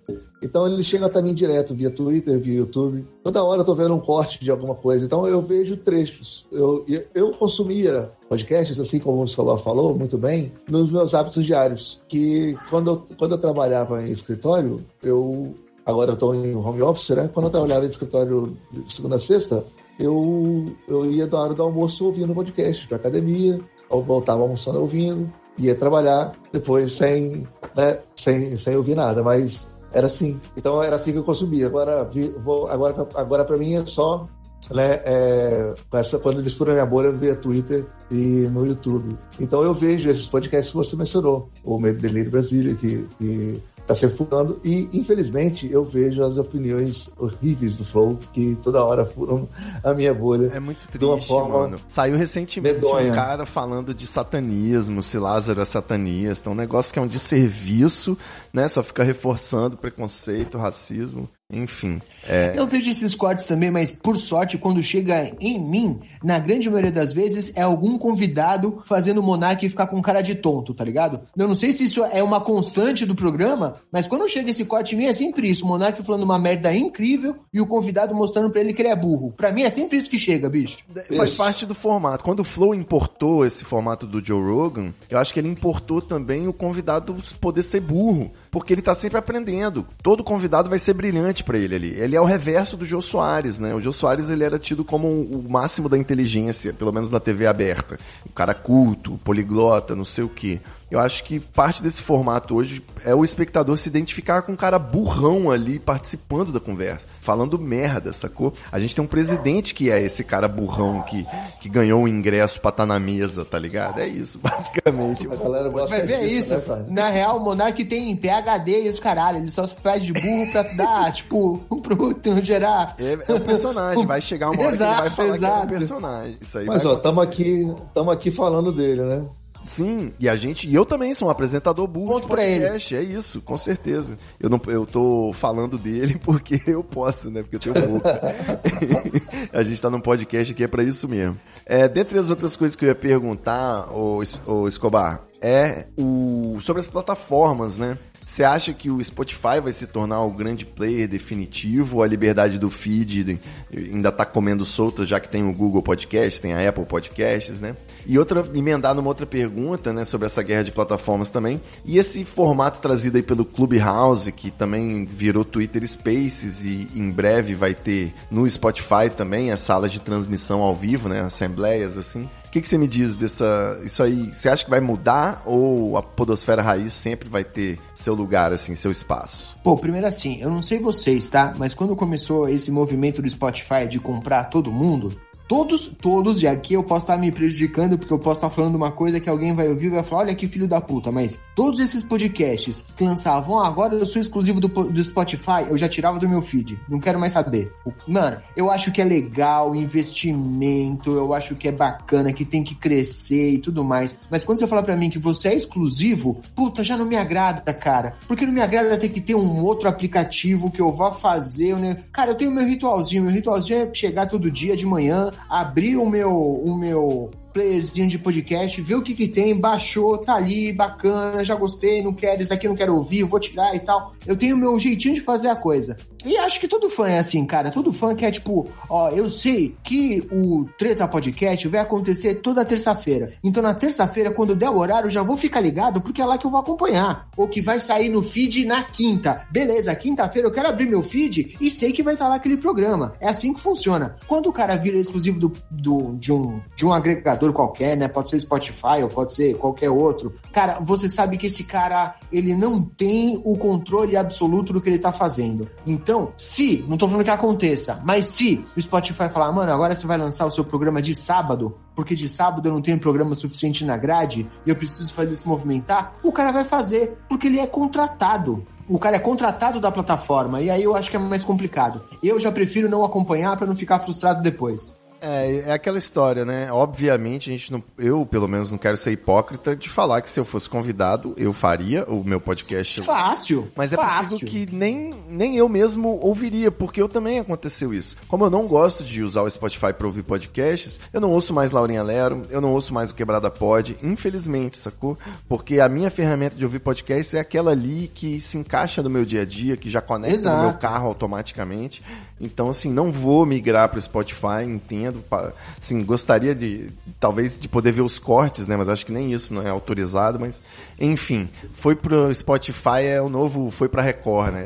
Então ele chega até mim direto via Twitter, via YouTube. Toda hora eu tô vendo um corte de alguma coisa. Então eu vejo trechos. Eu, eu- eu consumia podcasts, assim como o Escolar falou muito bem, nos meus hábitos diários. Que quando eu, quando eu trabalhava em escritório, eu. Agora eu tô em home office, né? Quando eu trabalhava em escritório de segunda a sexta, eu, eu ia da hora do almoço ouvindo podcast pra academia, voltava almoçando ouvindo, ia trabalhar depois sem, né, sem, sem ouvir nada, mas era assim. Então era assim que eu consumia. Agora, vou, agora, agora para mim é só né, é, essa, quando eles furam minha bolha via Twitter e no YouTube. Então eu vejo esses podcasts que você mencionou, o Medo Delírio Brasília, que, que tá se furando, e infelizmente eu vejo as opiniões horríveis do Flow, que toda hora furam a minha bolha. É muito De uma triste, forma mano. Saiu recentemente medonha. um cara falando de satanismo, se Lázaro é satanista. Um negócio que é um desserviço, né? Só fica reforçando preconceito, racismo. Enfim. É, Eu vejo esses cortes também, mas por sorte, quando chega em mim, na grande maioria das vezes, é algum convidado fazendo o Monark ficar com cara de tonto, tá ligado? Eu não sei se isso é uma constante do programa, mas quando chega esse corte em mim, é sempre isso. O Monark falando uma merda incrível e o convidado mostrando pra ele que ele é burro. Pra mim é sempre isso que chega, bicho. faz parte do formato. Quando o Flow importou esse formato do Joe Rogan, eu acho que ele importou também o convidado poder ser burro. Porque ele tá sempre aprendendo. Todo convidado vai ser brilhante pra ele ali. Ele é o reverso do Jô Soares, né? O Jô Soares ele era tido como o máximo da inteligência, pelo menos na TV aberta. O cara culto, poliglota, não sei o quê. Eu acho que parte desse formato hoje é o espectador se identificar com um cara burrão ali participando da conversa, falando merda, sacou? A gente tem um presidente que é esse cara burrão que, que ganhou o ingresso pra estar na mesa, tá ligado? É isso, basicamente. A galera gosta Vai ver disso, isso. né? Na real, o Monark tem PHD e os caralho. Ele só se faz de burro pra dar, tipo, pro gerar. É, é um personagem, vai chegar uma hora Exato, que ele vai falar que é um exato. personagem. Isso aí Mas ó, tamo acontecer. aqui, tamo aqui falando dele, né? Sim, e a gente, e eu também sou um apresentador burro Ponto de pra ele. podcast, é isso, com certeza. Eu não eu tô falando dele porque eu posso, né? Porque eu tenho boca. a gente tá num podcast que é pra isso mesmo. É, dentre as outras coisas que eu ia perguntar, o, Escobar, é o sobre as plataformas, né? Você acha que o Spotify vai se tornar o grande player definitivo a liberdade do feed ainda tá comendo solta, já que tem o Google Podcast, tem a Apple Podcasts, né? E outra, emendar numa outra pergunta, né, sobre essa guerra de plataformas também. E esse formato trazido aí pelo Clubhouse, que também virou Twitter Spaces e em breve vai ter no Spotify também as salas de transmissão ao vivo, né, assembleias assim. O que, que você me diz dessa. Isso aí, você acha que vai mudar ou a Podosfera Raiz sempre vai ter seu lugar, assim, seu espaço? Pô, primeiro assim, eu não sei vocês, tá? Mas quando começou esse movimento do Spotify de comprar todo mundo, todos, todos, e aqui eu posso estar me prejudicando porque eu posso estar falando uma coisa que alguém vai ouvir e vai falar, olha que filho da puta, mas todos esses podcasts que lançavam, agora eu sou exclusivo do, do Spotify, eu já tirava do meu feed, não quero mais saber. Mano, eu acho que é legal, investimento, eu acho que é bacana, que tem que crescer e tudo mais, mas quando você fala pra mim que você é exclusivo, puta, já não me agrada, cara, porque não me agrada ter que ter um outro aplicativo que eu vá fazer, né? Cara, eu tenho meu ritualzinho, meu ritualzinho é chegar todo dia de manhã, abrir o meu, o meu playerzinho de podcast, ver o que que tem, baixou, tá ali, bacana, já gostei, não quero, isso daqui não quero ouvir, vou tirar e tal. Eu tenho meu jeitinho de fazer a coisa. E acho que todo fã é assim, cara. Todo fã quer, tipo, ó, eu sei que o Treta Podcast vai acontecer toda terça-feira. Então na terça-feira, quando der o horário, já vou ficar ligado, porque é lá que eu vou acompanhar. Ou que vai sair no feed na quinta. Beleza, quinta-feira eu quero abrir meu feed e sei que vai estar lá aquele programa. É assim que funciona. Quando o cara vira exclusivo do, do- de, um, de um agregador qualquer, né? Pode ser Spotify ou pode ser qualquer outro. Cara, você sabe que esse cara, ele não tem o controle absoluto do que ele tá fazendo. Então, se, não tô falando que aconteça, mas se o Spotify falar, mano, agora você vai lançar o seu programa de sábado, porque de sábado eu não tenho programa suficiente na grade e eu preciso fazer se movimentar, o cara vai fazer, porque ele é contratado. O cara é contratado da plataforma, e aí eu acho que é mais complicado. Eu já prefiro não acompanhar pra não ficar frustrado depois. É, é aquela história, né? Obviamente, a gente não, eu, pelo menos, não quero ser hipócrita de falar que se eu fosse convidado, eu faria o meu podcast. Fácil. Mas é fácil. preciso que nem, nem eu mesmo ouviria, porque eu também aconteceu isso. Como eu não gosto de usar o Spotify para ouvir podcasts, eu não ouço mais Laurinha Lero, eu não ouço mais o Quebrada Pod, infelizmente, sacou? Porque a minha ferramenta de ouvir podcast é aquela ali que se encaixa no meu dia a dia, que já conecta Exato. no meu carro automaticamente. Então, assim, não vou migrar para o Spotify, entendo. Pa- Assim, gostaria de, talvez, de poder ver os cortes, né? Mas acho que nem isso não é autorizado, mas... Enfim, foi pro Spotify, é o novo... Foi pra Record, né?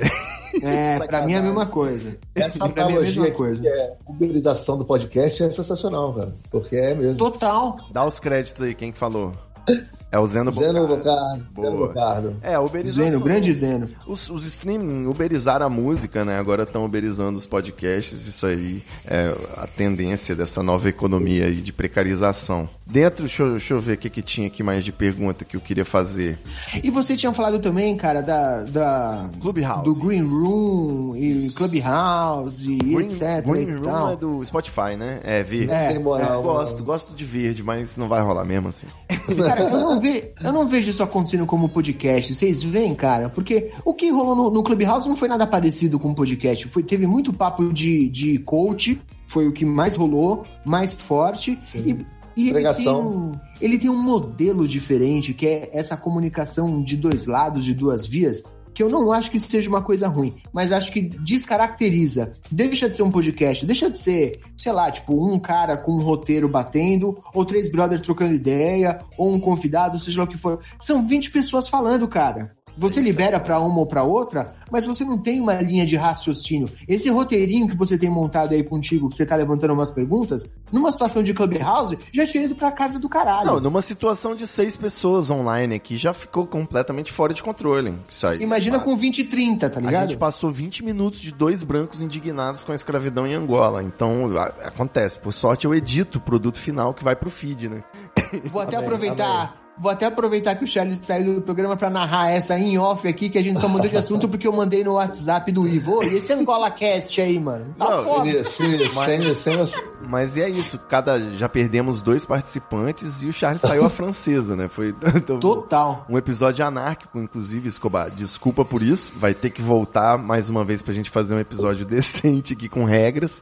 É, pra mim é a mesma coisa. Essa pra mim é coisa. que é uberização do podcast é sensacional, cara. Porque é mesmo. Total. Dá os créditos aí, quem que falou? É o Zeno Zeno Bocardo. Bocardo. Zeno. Bocardo. É, uberização. Zeno, grande Zeno. Os, os streaming uberizaram a música, né? Agora estão uberizando os podcasts. Isso aí é a tendência dessa nova economia aí de precarização. Dentro, deixa eu, deixa eu ver o que, que tinha aqui mais de pergunta que eu queria fazer. E você tinha falado também, cara, da. da Clubhouse. Do Green Room e Clubhouse e Green, etc. Green e Room tal. é do Spotify, né? É, verde. É, Tem moral. gosto, gosto de verde, mas não vai rolar mesmo assim. Cara, eu não ve, eu não vejo isso acontecendo como podcast. Vocês veem, cara? Porque o que rolou no, no Clubhouse não foi nada parecido com podcast. Foi, teve muito papo de, de coach, foi o que mais rolou, mais forte. E, e ele, tem um, ele tem um modelo diferente, que é essa comunicação de dois lados, de duas vias, que eu não acho que seja uma coisa ruim, mas acho que descaracteriza. Deixa de ser um podcast, deixa de ser, sei lá, tipo, um cara com um roteiro batendo, ou três brothers trocando ideia, ou um convidado, seja lá o que for. São 20 pessoas falando, cara. Você libera para uma ou para outra, mas você não tem uma linha de raciocínio. Esse roteirinho que você tem montado aí contigo, que você tá levantando umas perguntas, numa situação de Clubhouse, já tinha ido pra casa do caralho. Não, numa situação de seis pessoas online aqui, já ficou completamente fora de controle. Isso aí, Imagina com 20 e 30, tá ligado? A gente passou 20 minutos de dois brancos indignados com a escravidão em Angola. Então, a- acontece. Por sorte, eu edito o produto final que vai pro feed, né? Vou até Tá aproveitar. Vou até aproveitar que o Charles saiu do programa pra narrar essa em off aqui, que a gente só mudou de assunto porque eu mandei no WhatsApp do Ivo. E esse Angola Cast aí, mano? Tá Não, foda. Ele- sem, sem, Mas é isso, cada já perdemos dois participantes e o Charles saiu a francesa, né? Foi então, Total. um episódio anárquico, inclusive, Escobar. Desculpa por isso, vai ter que voltar mais uma vez pra gente fazer um episódio decente aqui com regras.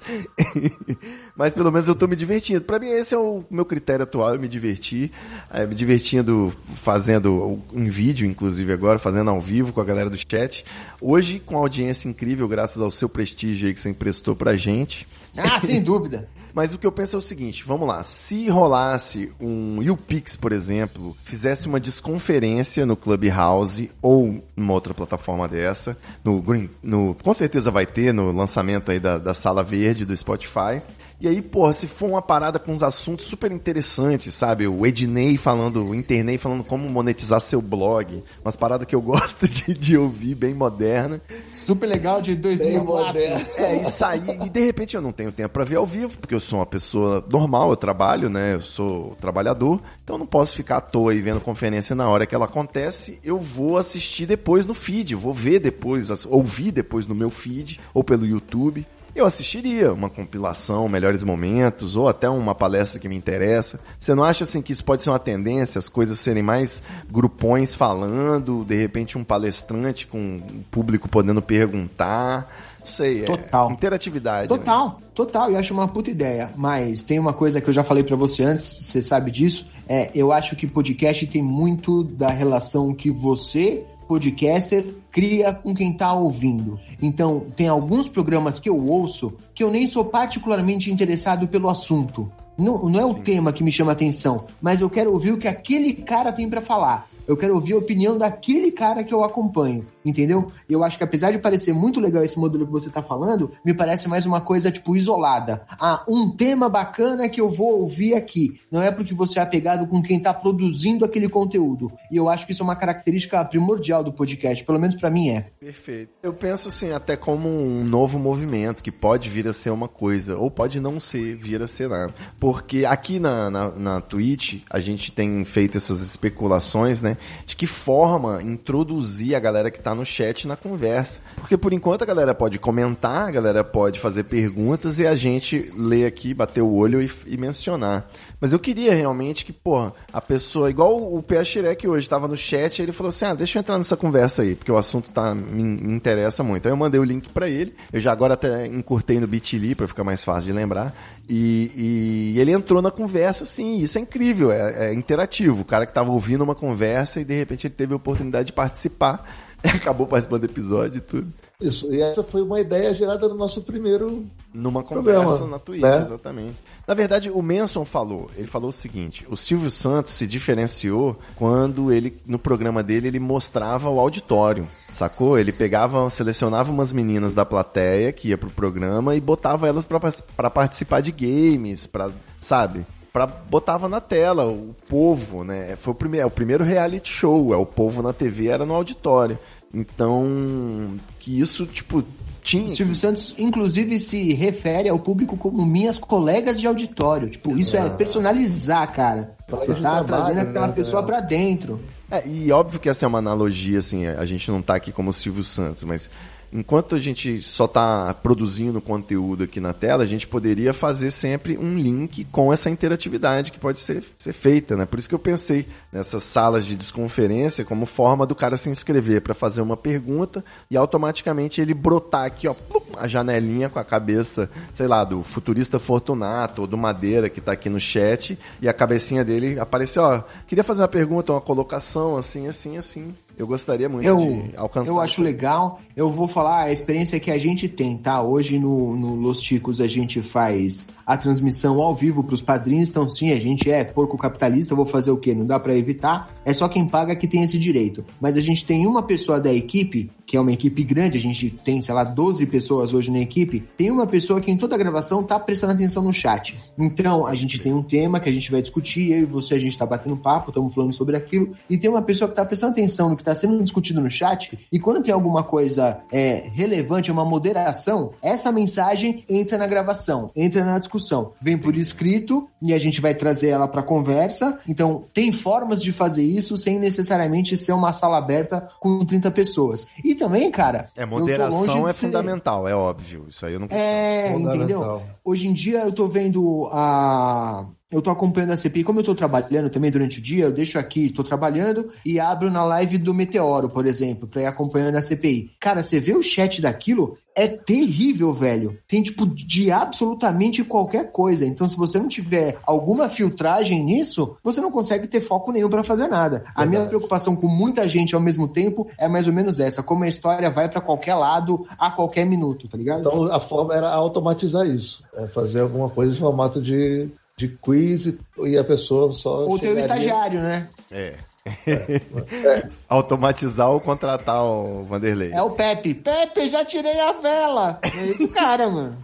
Mas pelo menos eu tô me divertindo. Pra mim esse é o meu critério atual, eu me diverti, é, me divertindo fazendo um vídeo, inclusive agora, fazendo ao vivo com a galera do chat. Hoje com audiência incrível, graças ao seu prestígio aí que você emprestou pra gente. Ah, sem dúvida. Mas o que eu penso é o seguinte, vamos lá, se rolasse um YouPix, por exemplo, fizesse uma desconferência no Clubhouse ou numa outra plataforma dessa, no Green, no, com certeza vai ter no lançamento aí da, da Sala Verde do Spotify. E aí, porra, se for uma parada com uns assuntos super interessantes, sabe? O Ednei falando, o Internei falando como monetizar seu blog, umas paradas que eu gosto de, de ouvir, bem moderna. Super legal de 2004. É, isso aí. E de repente eu não tenho tempo pra ver ao vivo, porque eu sou uma pessoa normal, eu trabalho, né? Eu sou trabalhador, então eu não posso ficar à toa aí vendo conferência na hora que ela acontece. Eu vou assistir depois no feed, eu vou ver depois, ouvir depois no meu feed ou pelo YouTube. Eu assistiria uma compilação, melhores momentos, ou até uma palestra que me interessa. Você não acha assim que isso pode ser uma tendência, as coisas serem mais grupões falando, de repente um palestrante com o público podendo perguntar? Não sei, é Total. interatividade. né? Total, total. Eu acho uma puta ideia. Mas tem uma coisa que eu já falei pra você antes, você sabe disso. É, eu acho que podcast tem muito da relação que você, podcaster, cria com quem tá ouvindo. Então, tem alguns programas que eu ouço que eu nem sou particularmente interessado pelo assunto. Não, não é o tema que me chama atenção, mas eu quero ouvir o que aquele cara tem pra falar. Eu quero ouvir a opinião daquele cara que eu acompanho, entendeu? Eu acho que apesar de parecer muito legal esse modelo que você tá falando, me parece mais uma coisa, tipo, isolada. Ah, um tema bacana que eu vou ouvir aqui. Não é porque você é apegado com quem tá produzindo aquele conteúdo. E eu acho que isso é uma característica primordial do podcast, pelo menos pra mim é. Perfeito. Eu penso assim, até como um novo movimento que pode vir a ser uma coisa, ou pode não ser, vir a ser nada. Porque aqui na, na, na Twitch, a gente tem feito essas especulações, né? De que forma introduzir a galera que tá no chat na conversa. Porque por enquanto a galera pode comentar, a galera pode fazer perguntas e a gente lê aqui, bater o olho e, e mencionar. Mas eu queria realmente que, porra, a pessoa, igual o Pia Xirek hoje, tava no chat, ele falou assim: ah, deixa eu entrar nessa conversa aí, porque o assunto tá, me, me interessa muito. Aí eu mandei o link pra ele, eu já agora até encurtei no Bitly pra ficar mais fácil de lembrar. E, e ele entrou na conversa, assim, isso é incrível, é, é interativo. O cara que tava ouvindo uma conversa e de repente ele teve a oportunidade de participar, acabou participando do episódio e tudo. Isso, e essa foi uma ideia gerada no nosso primeiro. Numa Programa, conversa na Twitch, né? exatamente. Na verdade, o Manson falou, ele falou o seguinte, o Silvio Santos se diferenciou quando ele, no programa dele, ele mostrava o auditório, sacou? Ele pegava, selecionava umas meninas da plateia que ia pro programa e botava elas pra participar de games, pra, sabe? Pra, botava na tela o povo, né? Foi o primeiro, é o primeiro reality show, é o povo na TV, era no auditório. Então, que isso, tipo, tinha... Silvio Santos, inclusive, se refere ao público como minhas colegas de auditório. Tipo, isso é personalizar, cara. Você tá trabalho, trazendo aquela né, pessoa né? pra dentro. É, e óbvio que essa é uma analogia, assim, a gente não tá aqui como o Silvio Santos, mas enquanto a gente só está produzindo conteúdo aqui na tela, a gente poderia fazer sempre um link com essa interatividade que pode ser, ser feita, né? Por isso que eu pensei nessas salas de desconferência como forma do cara se inscrever para fazer uma pergunta e automaticamente ele brotar aqui, ó, a janelinha com a cabeça, sei lá, do futurista Fortunato ou do Madeira que está aqui no chat e a cabecinha dele aparecer, ó, queria fazer uma pergunta, uma colocação assim, assim, assim. Eu gostaria muito Eu, de alcançar. eu acho legal. Eu vou falar a experiência que a gente tem, tá? Hoje no, no Los Ticos a gente faz a transmissão ao vivo pros padrinhos. Então, sim, a gente é porco capitalista. Vou fazer o quê? Não dá pra evitar. É só quem paga que tem esse direito. Mas a gente tem uma pessoa da equipe, que é uma equipe grande. A gente tem, sei lá, 12 pessoas hoje na equipe. Tem uma pessoa que em toda a gravação tá prestando atenção no chat. Então, a gente tem um tema que a gente vai discutir. Eu e você, a gente tá batendo papo, estamos falando sobre aquilo. E tem uma pessoa que tá prestando atenção no que está sendo discutido no chat, e quando tem alguma coisa é, relevante, uma moderação, essa mensagem entra na gravação, entra na discussão, vem por escrito e a gente vai trazer ela para conversa. Então, tem formas de fazer isso sem necessariamente ser uma sala aberta com 30 pessoas. E também, cara, É, eu tô longe moderação de é ser- fundamental, é óbvio. Isso aí eu não é, Fundamental. entendeu? Hoje em dia eu tô vendo a. Eu tô acompanhando a CPI. Como eu tô trabalhando também durante o dia, eu deixo aqui, tô trabalhando e abro na live do Meteoro, por exemplo, pra ir acompanhando a CPI. Cara, você vê o chat daquilo, é terrível, velho. Tem tipo de absolutamente qualquer coisa. Então, se você não tiver alguma filtragem nisso, você não consegue ter foco nenhum pra fazer nada. A minha preocupação com muita gente ao mesmo tempo é mais ou menos essa: como a história vai pra qualquer lado a qualquer minuto, tá ligado? Então a forma era automatizar isso. É fazer alguma coisa em formato de, de quiz e, e a pessoa só. Ou teu chegaria- estagiário, né? É. Automatizar ou contratar o Vanderlei. É o Pepe. Pepe, já tirei a vela. É esse cara, mano.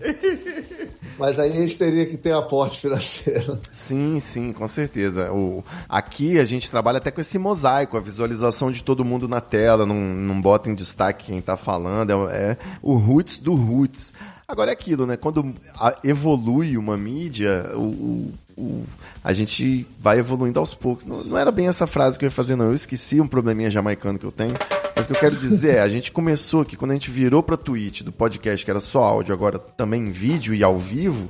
Mas aí a gente teria que ter aporte financeiro. Sim, sim, com certeza. O, aqui a gente trabalha até com esse mosaico, a visualização de todo mundo na tela, não, não bota em destaque quem tá falando, é, é o roots do roots. Agora é aquilo, né? Quando evolui uma mídia, o, o- a gente vai evoluindo aos poucos. Não, não era bem essa frase que eu ia fazer, não. Eu esqueci um probleminha jamaicano que eu tenho. Mas o que eu quero dizer é, a gente começou aqui, quando a gente virou pra Twitch do podcast, que era só áudio, agora também vídeo e ao vivo,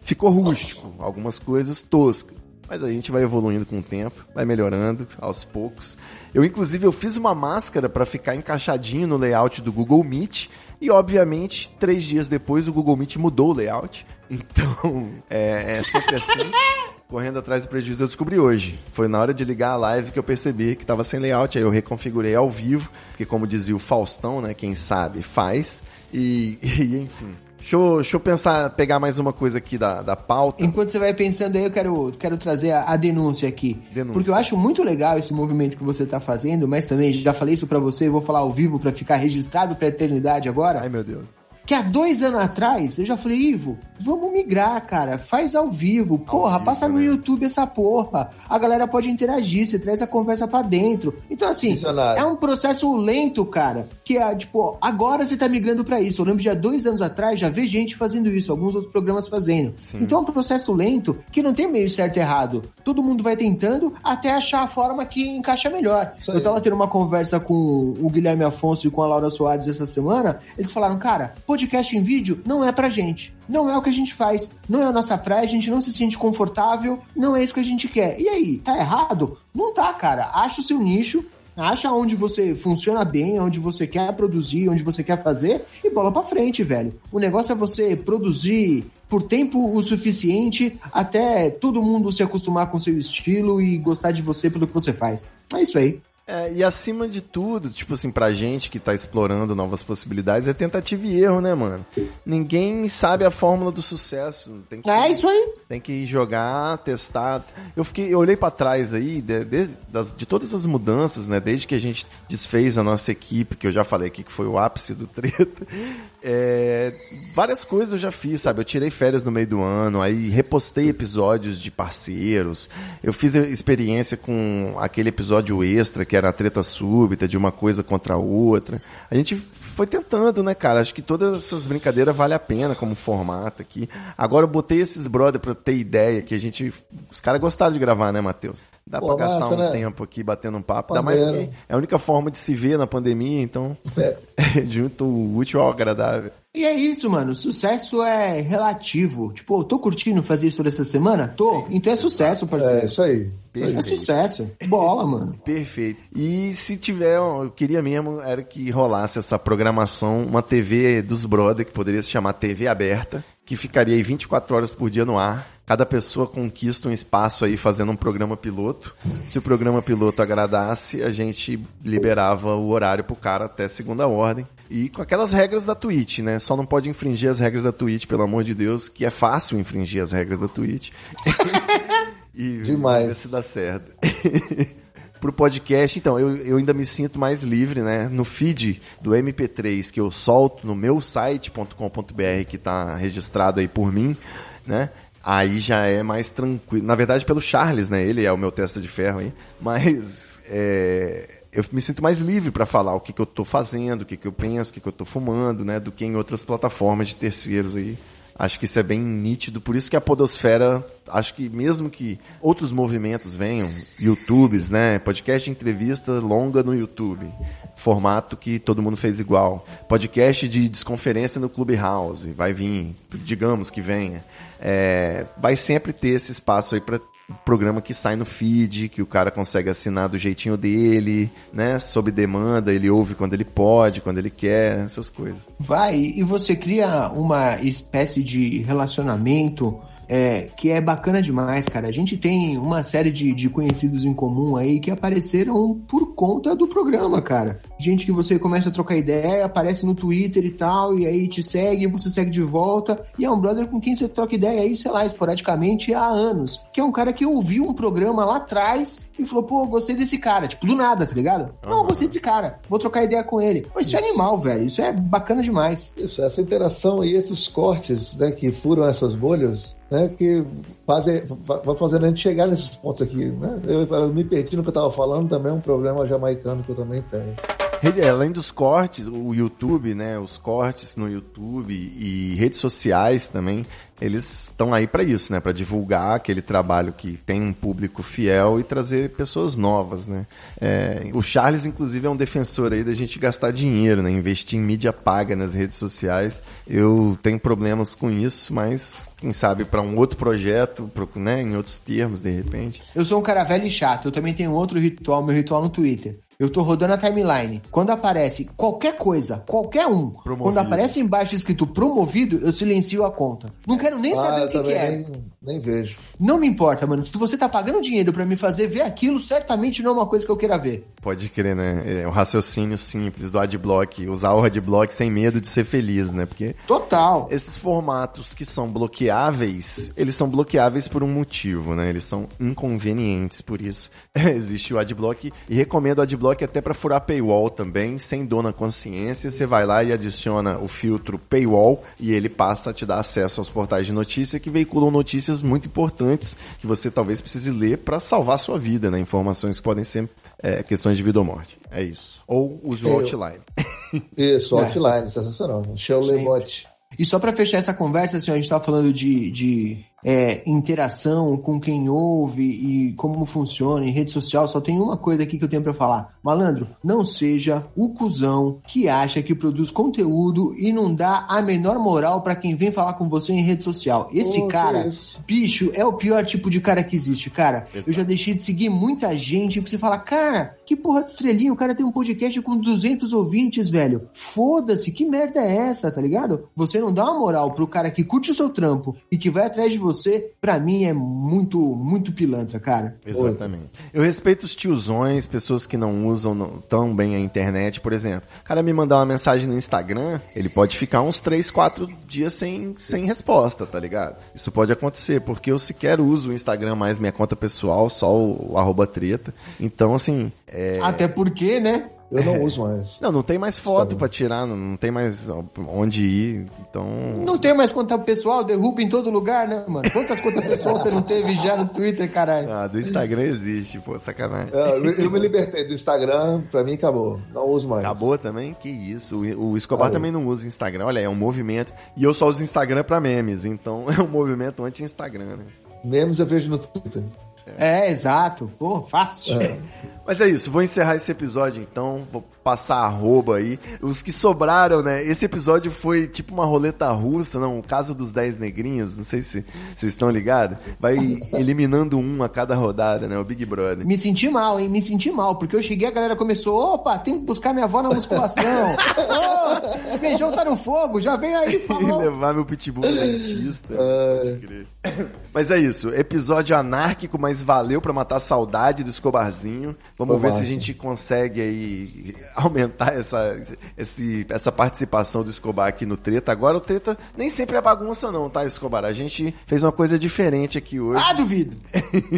ficou rústico. Algumas coisas toscas. Mas a gente vai evoluindo com o tempo, vai melhorando aos poucos. Eu, inclusive, eu fiz uma máscara para ficar encaixadinho no layout do Google Meet. E, obviamente, três dias depois o Google Meet mudou o layout. Então, é, é sempre assim. Correndo atrás do prejuízo, eu descobri hoje. Foi na hora de ligar a live que eu percebi que estava sem layout. Aí eu reconfigurei ao vivo, porque como dizia o Faustão, né? Quem sabe faz. E, e, enfim. Deixa eu, deixa eu pensar, pegar mais uma coisa aqui da, da pauta. Enquanto você vai pensando aí, eu quero, quero trazer a, a denúncia aqui. Denúncia. Porque eu acho muito legal esse movimento que você tá fazendo, mas também já falei isso pra você, vou falar ao vivo pra ficar registrado pra eternidade agora. Ai, meu Deus. Que há dois anos atrás eu já falei, Ivo, vamos migrar, cara. Faz ao vivo. Porra, vivo, passa no né? YouTube essa porra. A galera pode interagir, você traz a conversa pra dentro. Então, assim, é um processo lento, cara. Que é, tipo, agora você tá migrando pra isso. Eu lembro de há dois anos atrás já vi gente fazendo isso, alguns outros programas fazendo. Então é um processo lento que não tem meio certo e errado. Todo mundo vai tentando até achar a forma que encaixa melhor. Eu tava tendo uma conversa com o Guilherme Afonso e com a Laura Soares essa semana. Eles falaram, cara, podcast em vídeo não é pra gente. Não é o que a gente faz. Não é a nossa praia, a gente não se sente confortável. Não é isso que a gente quer. E aí, tá errado? Não tá, cara. Acha o seu nicho. Acha onde você funciona bem, onde você quer produzir, onde você quer fazer e bola pra frente, velho. O negócio é você produzir por tempo o suficiente até todo mundo se acostumar com seu estilo e gostar de você pelo que você faz. É isso aí. É, e acima de tudo, tipo assim, pra gente que tá explorando novas possibilidades, é tentativa e erro, né, mano? Ninguém sabe a fórmula do sucesso. Tem que, É isso aí. tem que jogar, testar. Eu fiquei, eu olhei pra trás aí, de, de- das- de todas as mudanças, né? Desde que a gente desfez a nossa equipe, que eu já falei aqui que foi o ápice do treta. É, várias coisas eu já fiz, sabe? Eu tirei férias no meio do ano, aí repostei episódios de parceiros. Eu fiz experiência com aquele episódio extra, que era a treta súbita, de uma coisa contra a outra. A gente foi tentando, né, cara? Acho que todas essas brincadeiras vale a pena como formato aqui. Agora eu botei esses brother pra ter ideia que a gente. Os caras gostaram de gravar, né, Matheus? Dá Pô, pra gastar massa, um né? tempo aqui batendo um papo. Ainda mais é a única forma de se ver na pandemia, então É. junto o útil ao agradável. E é isso, mano. Sucesso é relativo. Tipo, tô curtindo fazer isso toda essa semana? Tô. Então é sucesso, É parceiro. isso aí. É, sucesso. Bola, mano. Perfeito. E se tiver, eu queria mesmo era que rolasse essa programação, uma TV dos brother, que poderia se chamar TV aberta, que ficaria aí 24 horas por dia no ar. Cada pessoa conquista um espaço aí fazendo um programa piloto. Se o programa piloto agradasse, a gente liberava o horário pro cara até segunda ordem. E com aquelas regras da Twitch, né? Só não pode infringir as regras da Twitch, pelo amor de Deus, que é fácil infringir as regras da Twitch. e Demais. se dá certo. Pro podcast, então, eu, eu ainda me sinto mais livre, né? No feed do MP3 que eu solto no meu site.com.br, que tá registrado aí por mim, né? Aí já é mais tranquilo. Na verdade, pelo Charles, né? Ele é o meu testa de ferro aí. Mas é, eu me sinto mais livre para falar o que, que eu tô fazendo, o que, que eu penso, o que, que eu tô fumando, né? Do que em outras plataformas de terceiros aí. Acho que isso é bem nítido, por isso que a podosfera, acho que mesmo que outros movimentos venham, YouTubes, né, podcast de entrevista longa no YouTube, formato que todo mundo fez igual, podcast de desconferência no Clubhouse, vai vir, digamos que venha, é, vai sempre ter esse espaço aí para programa que sai no feed, que o cara consegue assinar do jeitinho dele, né, sob demanda, ele ouve quando ele pode, quando ele quer, essas coisas. Vai, e você cria uma espécie de relacionamento é, que é bacana demais, cara. A gente tem uma série de, de conhecidos em comum aí que apareceram por conta do programa, cara. Gente que você começa a trocar ideia, aparece no Twitter e tal, e aí te segue, você segue de volta. E é um brother com quem você troca ideia aí, sei lá, esporadicamente há anos. Que é um cara que ouviu um programa lá atrás e falou, pô, gostei desse cara. Tipo, do nada, tá ligado? Não, gostei desse cara. Vou trocar ideia com ele. Pô, isso é animal, velho. Isso é bacana demais. Isso, essa interação e esses cortes, né, que furam essas bolhas, né, que fazem, va- vai fazendo a gente chegar nesses pontos aqui, né? Eu, eu me perdi no que eu tava falando, também é um problema jamaicano que eu também tenho. Rede- Além dos cortes, o YouTube, né? Os cortes no YouTube e redes sociais também, eles estão aí para isso, né? Para divulgar aquele trabalho que tem um público fiel e trazer pessoas novas, né? É, o Charles, inclusive, é um defensor aí da gente gastar dinheiro, né? Investir em mídia paga nas redes sociais. Eu tenho problemas com isso, mas quem sabe para um outro projeto, pro- né? Em outros termos, de repente. Eu sou um cara velho e chato. Eu também tenho outro ritual, meu ritual no Twitter. Eu tô rodando a timeline. Quando aparece qualquer coisa, qualquer um, quando aparece embaixo escrito promovido, eu silencio a conta. Não quero nem saber Ah, o eu que, que é. nem, nem vejo. Não me importa, mano. Se você tá pagando dinheiro pra me fazer ver aquilo, certamente não é uma coisa que eu queira ver. Pode crer, né? É um raciocínio simples do adblock, usar o adblock sem medo de ser feliz, né? Porque Total. esses formatos que são bloqueáveis, eles são bloqueáveis por um motivo, né? Eles são inconvenientes, por isso existe o adblock e recomendo o adblock até para furar paywall também, sem dor na consciência. Você vai lá e adiciona o filtro paywall e ele passa a te dar acesso aos portais de notícia que veiculam notícias muito importantes que você talvez precise ler para salvar a sua vida, né? Informações que podem ser é, questões de vida ou morte. É isso. Ou use o Eu- Outline. Isso, É. offline, sensacional. Show. Lebot. E só pra fechar essa conversa, assim, a gente tava falando de, de é, interação com quem ouve e como funciona em rede social, só tem uma coisa aqui que eu tenho pra falar. Malandro, não seja o cuzão que acha que produz conteúdo e não dá a menor moral pra quem vem falar com você em rede social. Esse que cara, isso. bicho, é o pior tipo de cara que existe, cara. Eu já deixei de seguir muita gente que você fala, cara, que porra de estrelinha, o cara tem um podcast com 200 ouvintes, velho. Foda-se, que merda é essa, tá ligado? Você não dá uma moral pro cara que curte o seu trampo e que vai atrás de você, pra mim é muito, muito pilantra, cara. Exatamente. Eu respeito os tiozões, pessoas que não usam tão bem a internet, por exemplo. O cara me mandar uma mensagem no Instagram, ele pode ficar uns 3, 4 dias sem, sem resposta, tá ligado? Isso pode acontecer, porque eu sequer uso o Instagram mais minha conta pessoal, só o, o arroba treta. Então, assim, é... Até porque, né? Eu não uso mais. Não, não tem mais foto pra tirar, não, não tem mais onde ir, então... Não tem mais conta pessoal, derruba em todo lugar, né, mano? Quantas contas pessoal você não teve já no Twitter, caralho? Ah, do Instagram existe, pô, sacanagem. É, Eu, eu me libertei do Instagram, pra mim acabou. Não uso mais. Acabou também? Que isso. O, o Escobar também não usa Instagram. Olha, é um movimento. E eu só uso Instagram pra memes. Então é um movimento anti-Instagram, né? Memes eu vejo no Twitter. É, exato. Pô, fácil. Mas é isso, vou encerrar esse episódio então, vou passar arroba aí. Os que sobraram, né? Esse episódio foi tipo uma roleta russa, não? O caso dos 10 negrinhos, não sei se vocês estão ligados. Vai eliminando um a cada rodada, né? O Big Brother. Me senti mal, hein? Me senti mal, porque eu cheguei, a galera começou, opa, tem que buscar minha avó na musculação. Ô, feijão tá no fogo, já vem aí, falou. levar meu pitbull no dentista. Crer. Mas é isso, episódio anárquico, mas valeu pra matar a saudade do Escobarzinho. Vamos Foi ver se a massa. gente consegue aí aumentar essa, esse, essa participação do Escobar aqui no Treta. Agora o Treta nem sempre é bagunça não, tá, Escobar? A gente fez uma coisa diferente aqui hoje. Ah, duvido.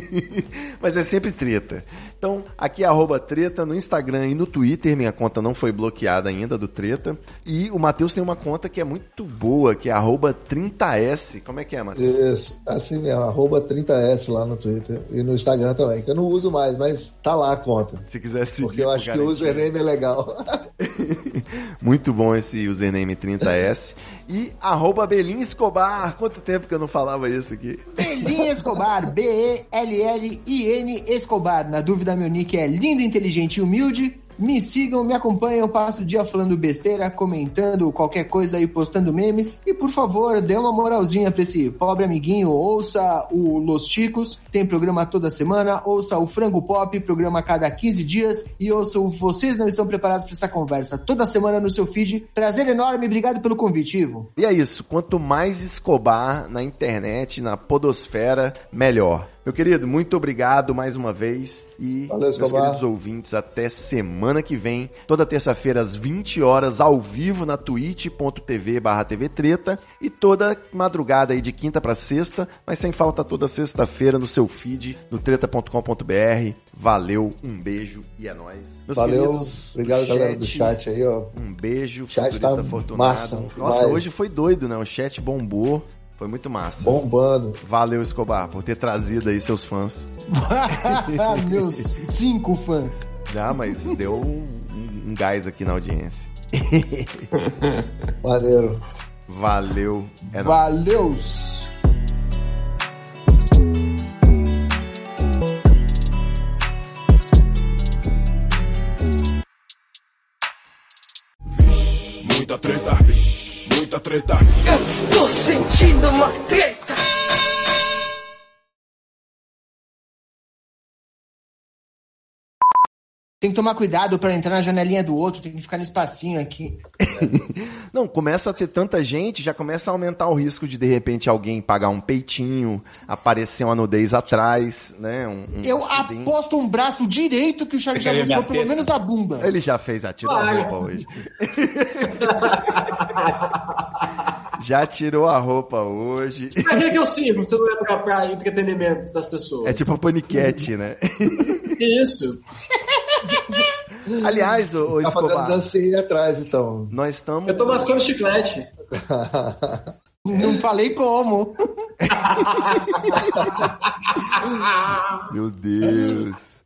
Mas é sempre treta. Então, aqui é arroba treta no Instagram e no Twitter. Minha conta não foi bloqueada ainda do treta. E o Matheus tem uma conta que é muito boa, que é arroba 30S. Como é que é, Matheus? Isso, assim mesmo, arroba 30S lá no Twitter e no Instagram também, que eu não uso mais, mas tá lá a conta. Se quiser seguir. Porque eu acho que o garantia. username é legal. Muito bom esse username 30S. E arroba Belin Escobar. Quanto tempo que eu não falava isso aqui? Belin Escobar, B-E-L-L-I-N Escobar. Na dúvida, meu nick é lindo, inteligente e humilde. Me sigam, me acompanham, eu passo o dia falando besteira, comentando qualquer coisa e postando memes. E por favor, dê uma moralzinha pra esse pobre amiguinho. Ouça o Los Chicos, tem programa toda semana. Ouça o Frango Pop, programa cada 15 dias. E ouça o Vocês Não Estão Preparados para essa conversa toda semana no seu feed. Prazer enorme, obrigado pelo convite, Ivo. E é isso. Quanto mais Escobar na internet, na podosfera, melhor. Meu querido, muito obrigado mais uma vez. E, Valeu, meus Escobar. queridos ouvintes, até semana que vem, toda terça-feira às 20 horas, ao vivo na twitch.tv barra TV Treta. E toda madrugada aí de quinta pra sexta, mas sem falta toda sexta-feira no seu feed, no treta.com.br. Valeu, um beijo e é nóis. Meus Valeu, queridos obrigado galera do chat aí, ó. um beijo, Chat futurista tá afortunado. massa Nossa, demais. hoje foi doido, né? O chat bombou. Foi muito massa. Bombando. Valeu, Escobar, por ter trazido aí seus fãs. Meus cinco fãs. Ah, mas deu um, um gás aqui na audiência. Maneiro. Valeu. É nóis. Valeu! Muita treta, muita treta. Eu estou sentindo uma treta. Tem que tomar cuidado pra entrar na janelinha do outro, tem que ficar no espacinho aqui. Não, começa a ter tanta gente, já começa a aumentar o risco de de repente alguém pagar um peitinho, aparecer uma nudez atrás, né? Um, um Eu acidente. aposto um braço direito que o Charles já mostrou pelo menos a bunda. Ele já fez, já tirou a roupa hoje. já tirou a roupa hoje. Pra que, que eu sirvo se eu não é pra, pra entretenimento das pessoas? É tipo a paniquete, né? Isso. Aliás, ô, ô Tá fazendo Escobar, dancinha atrás, então. nós estamos. Eu tô mascando chiclete. Não falei como. Meu Deus.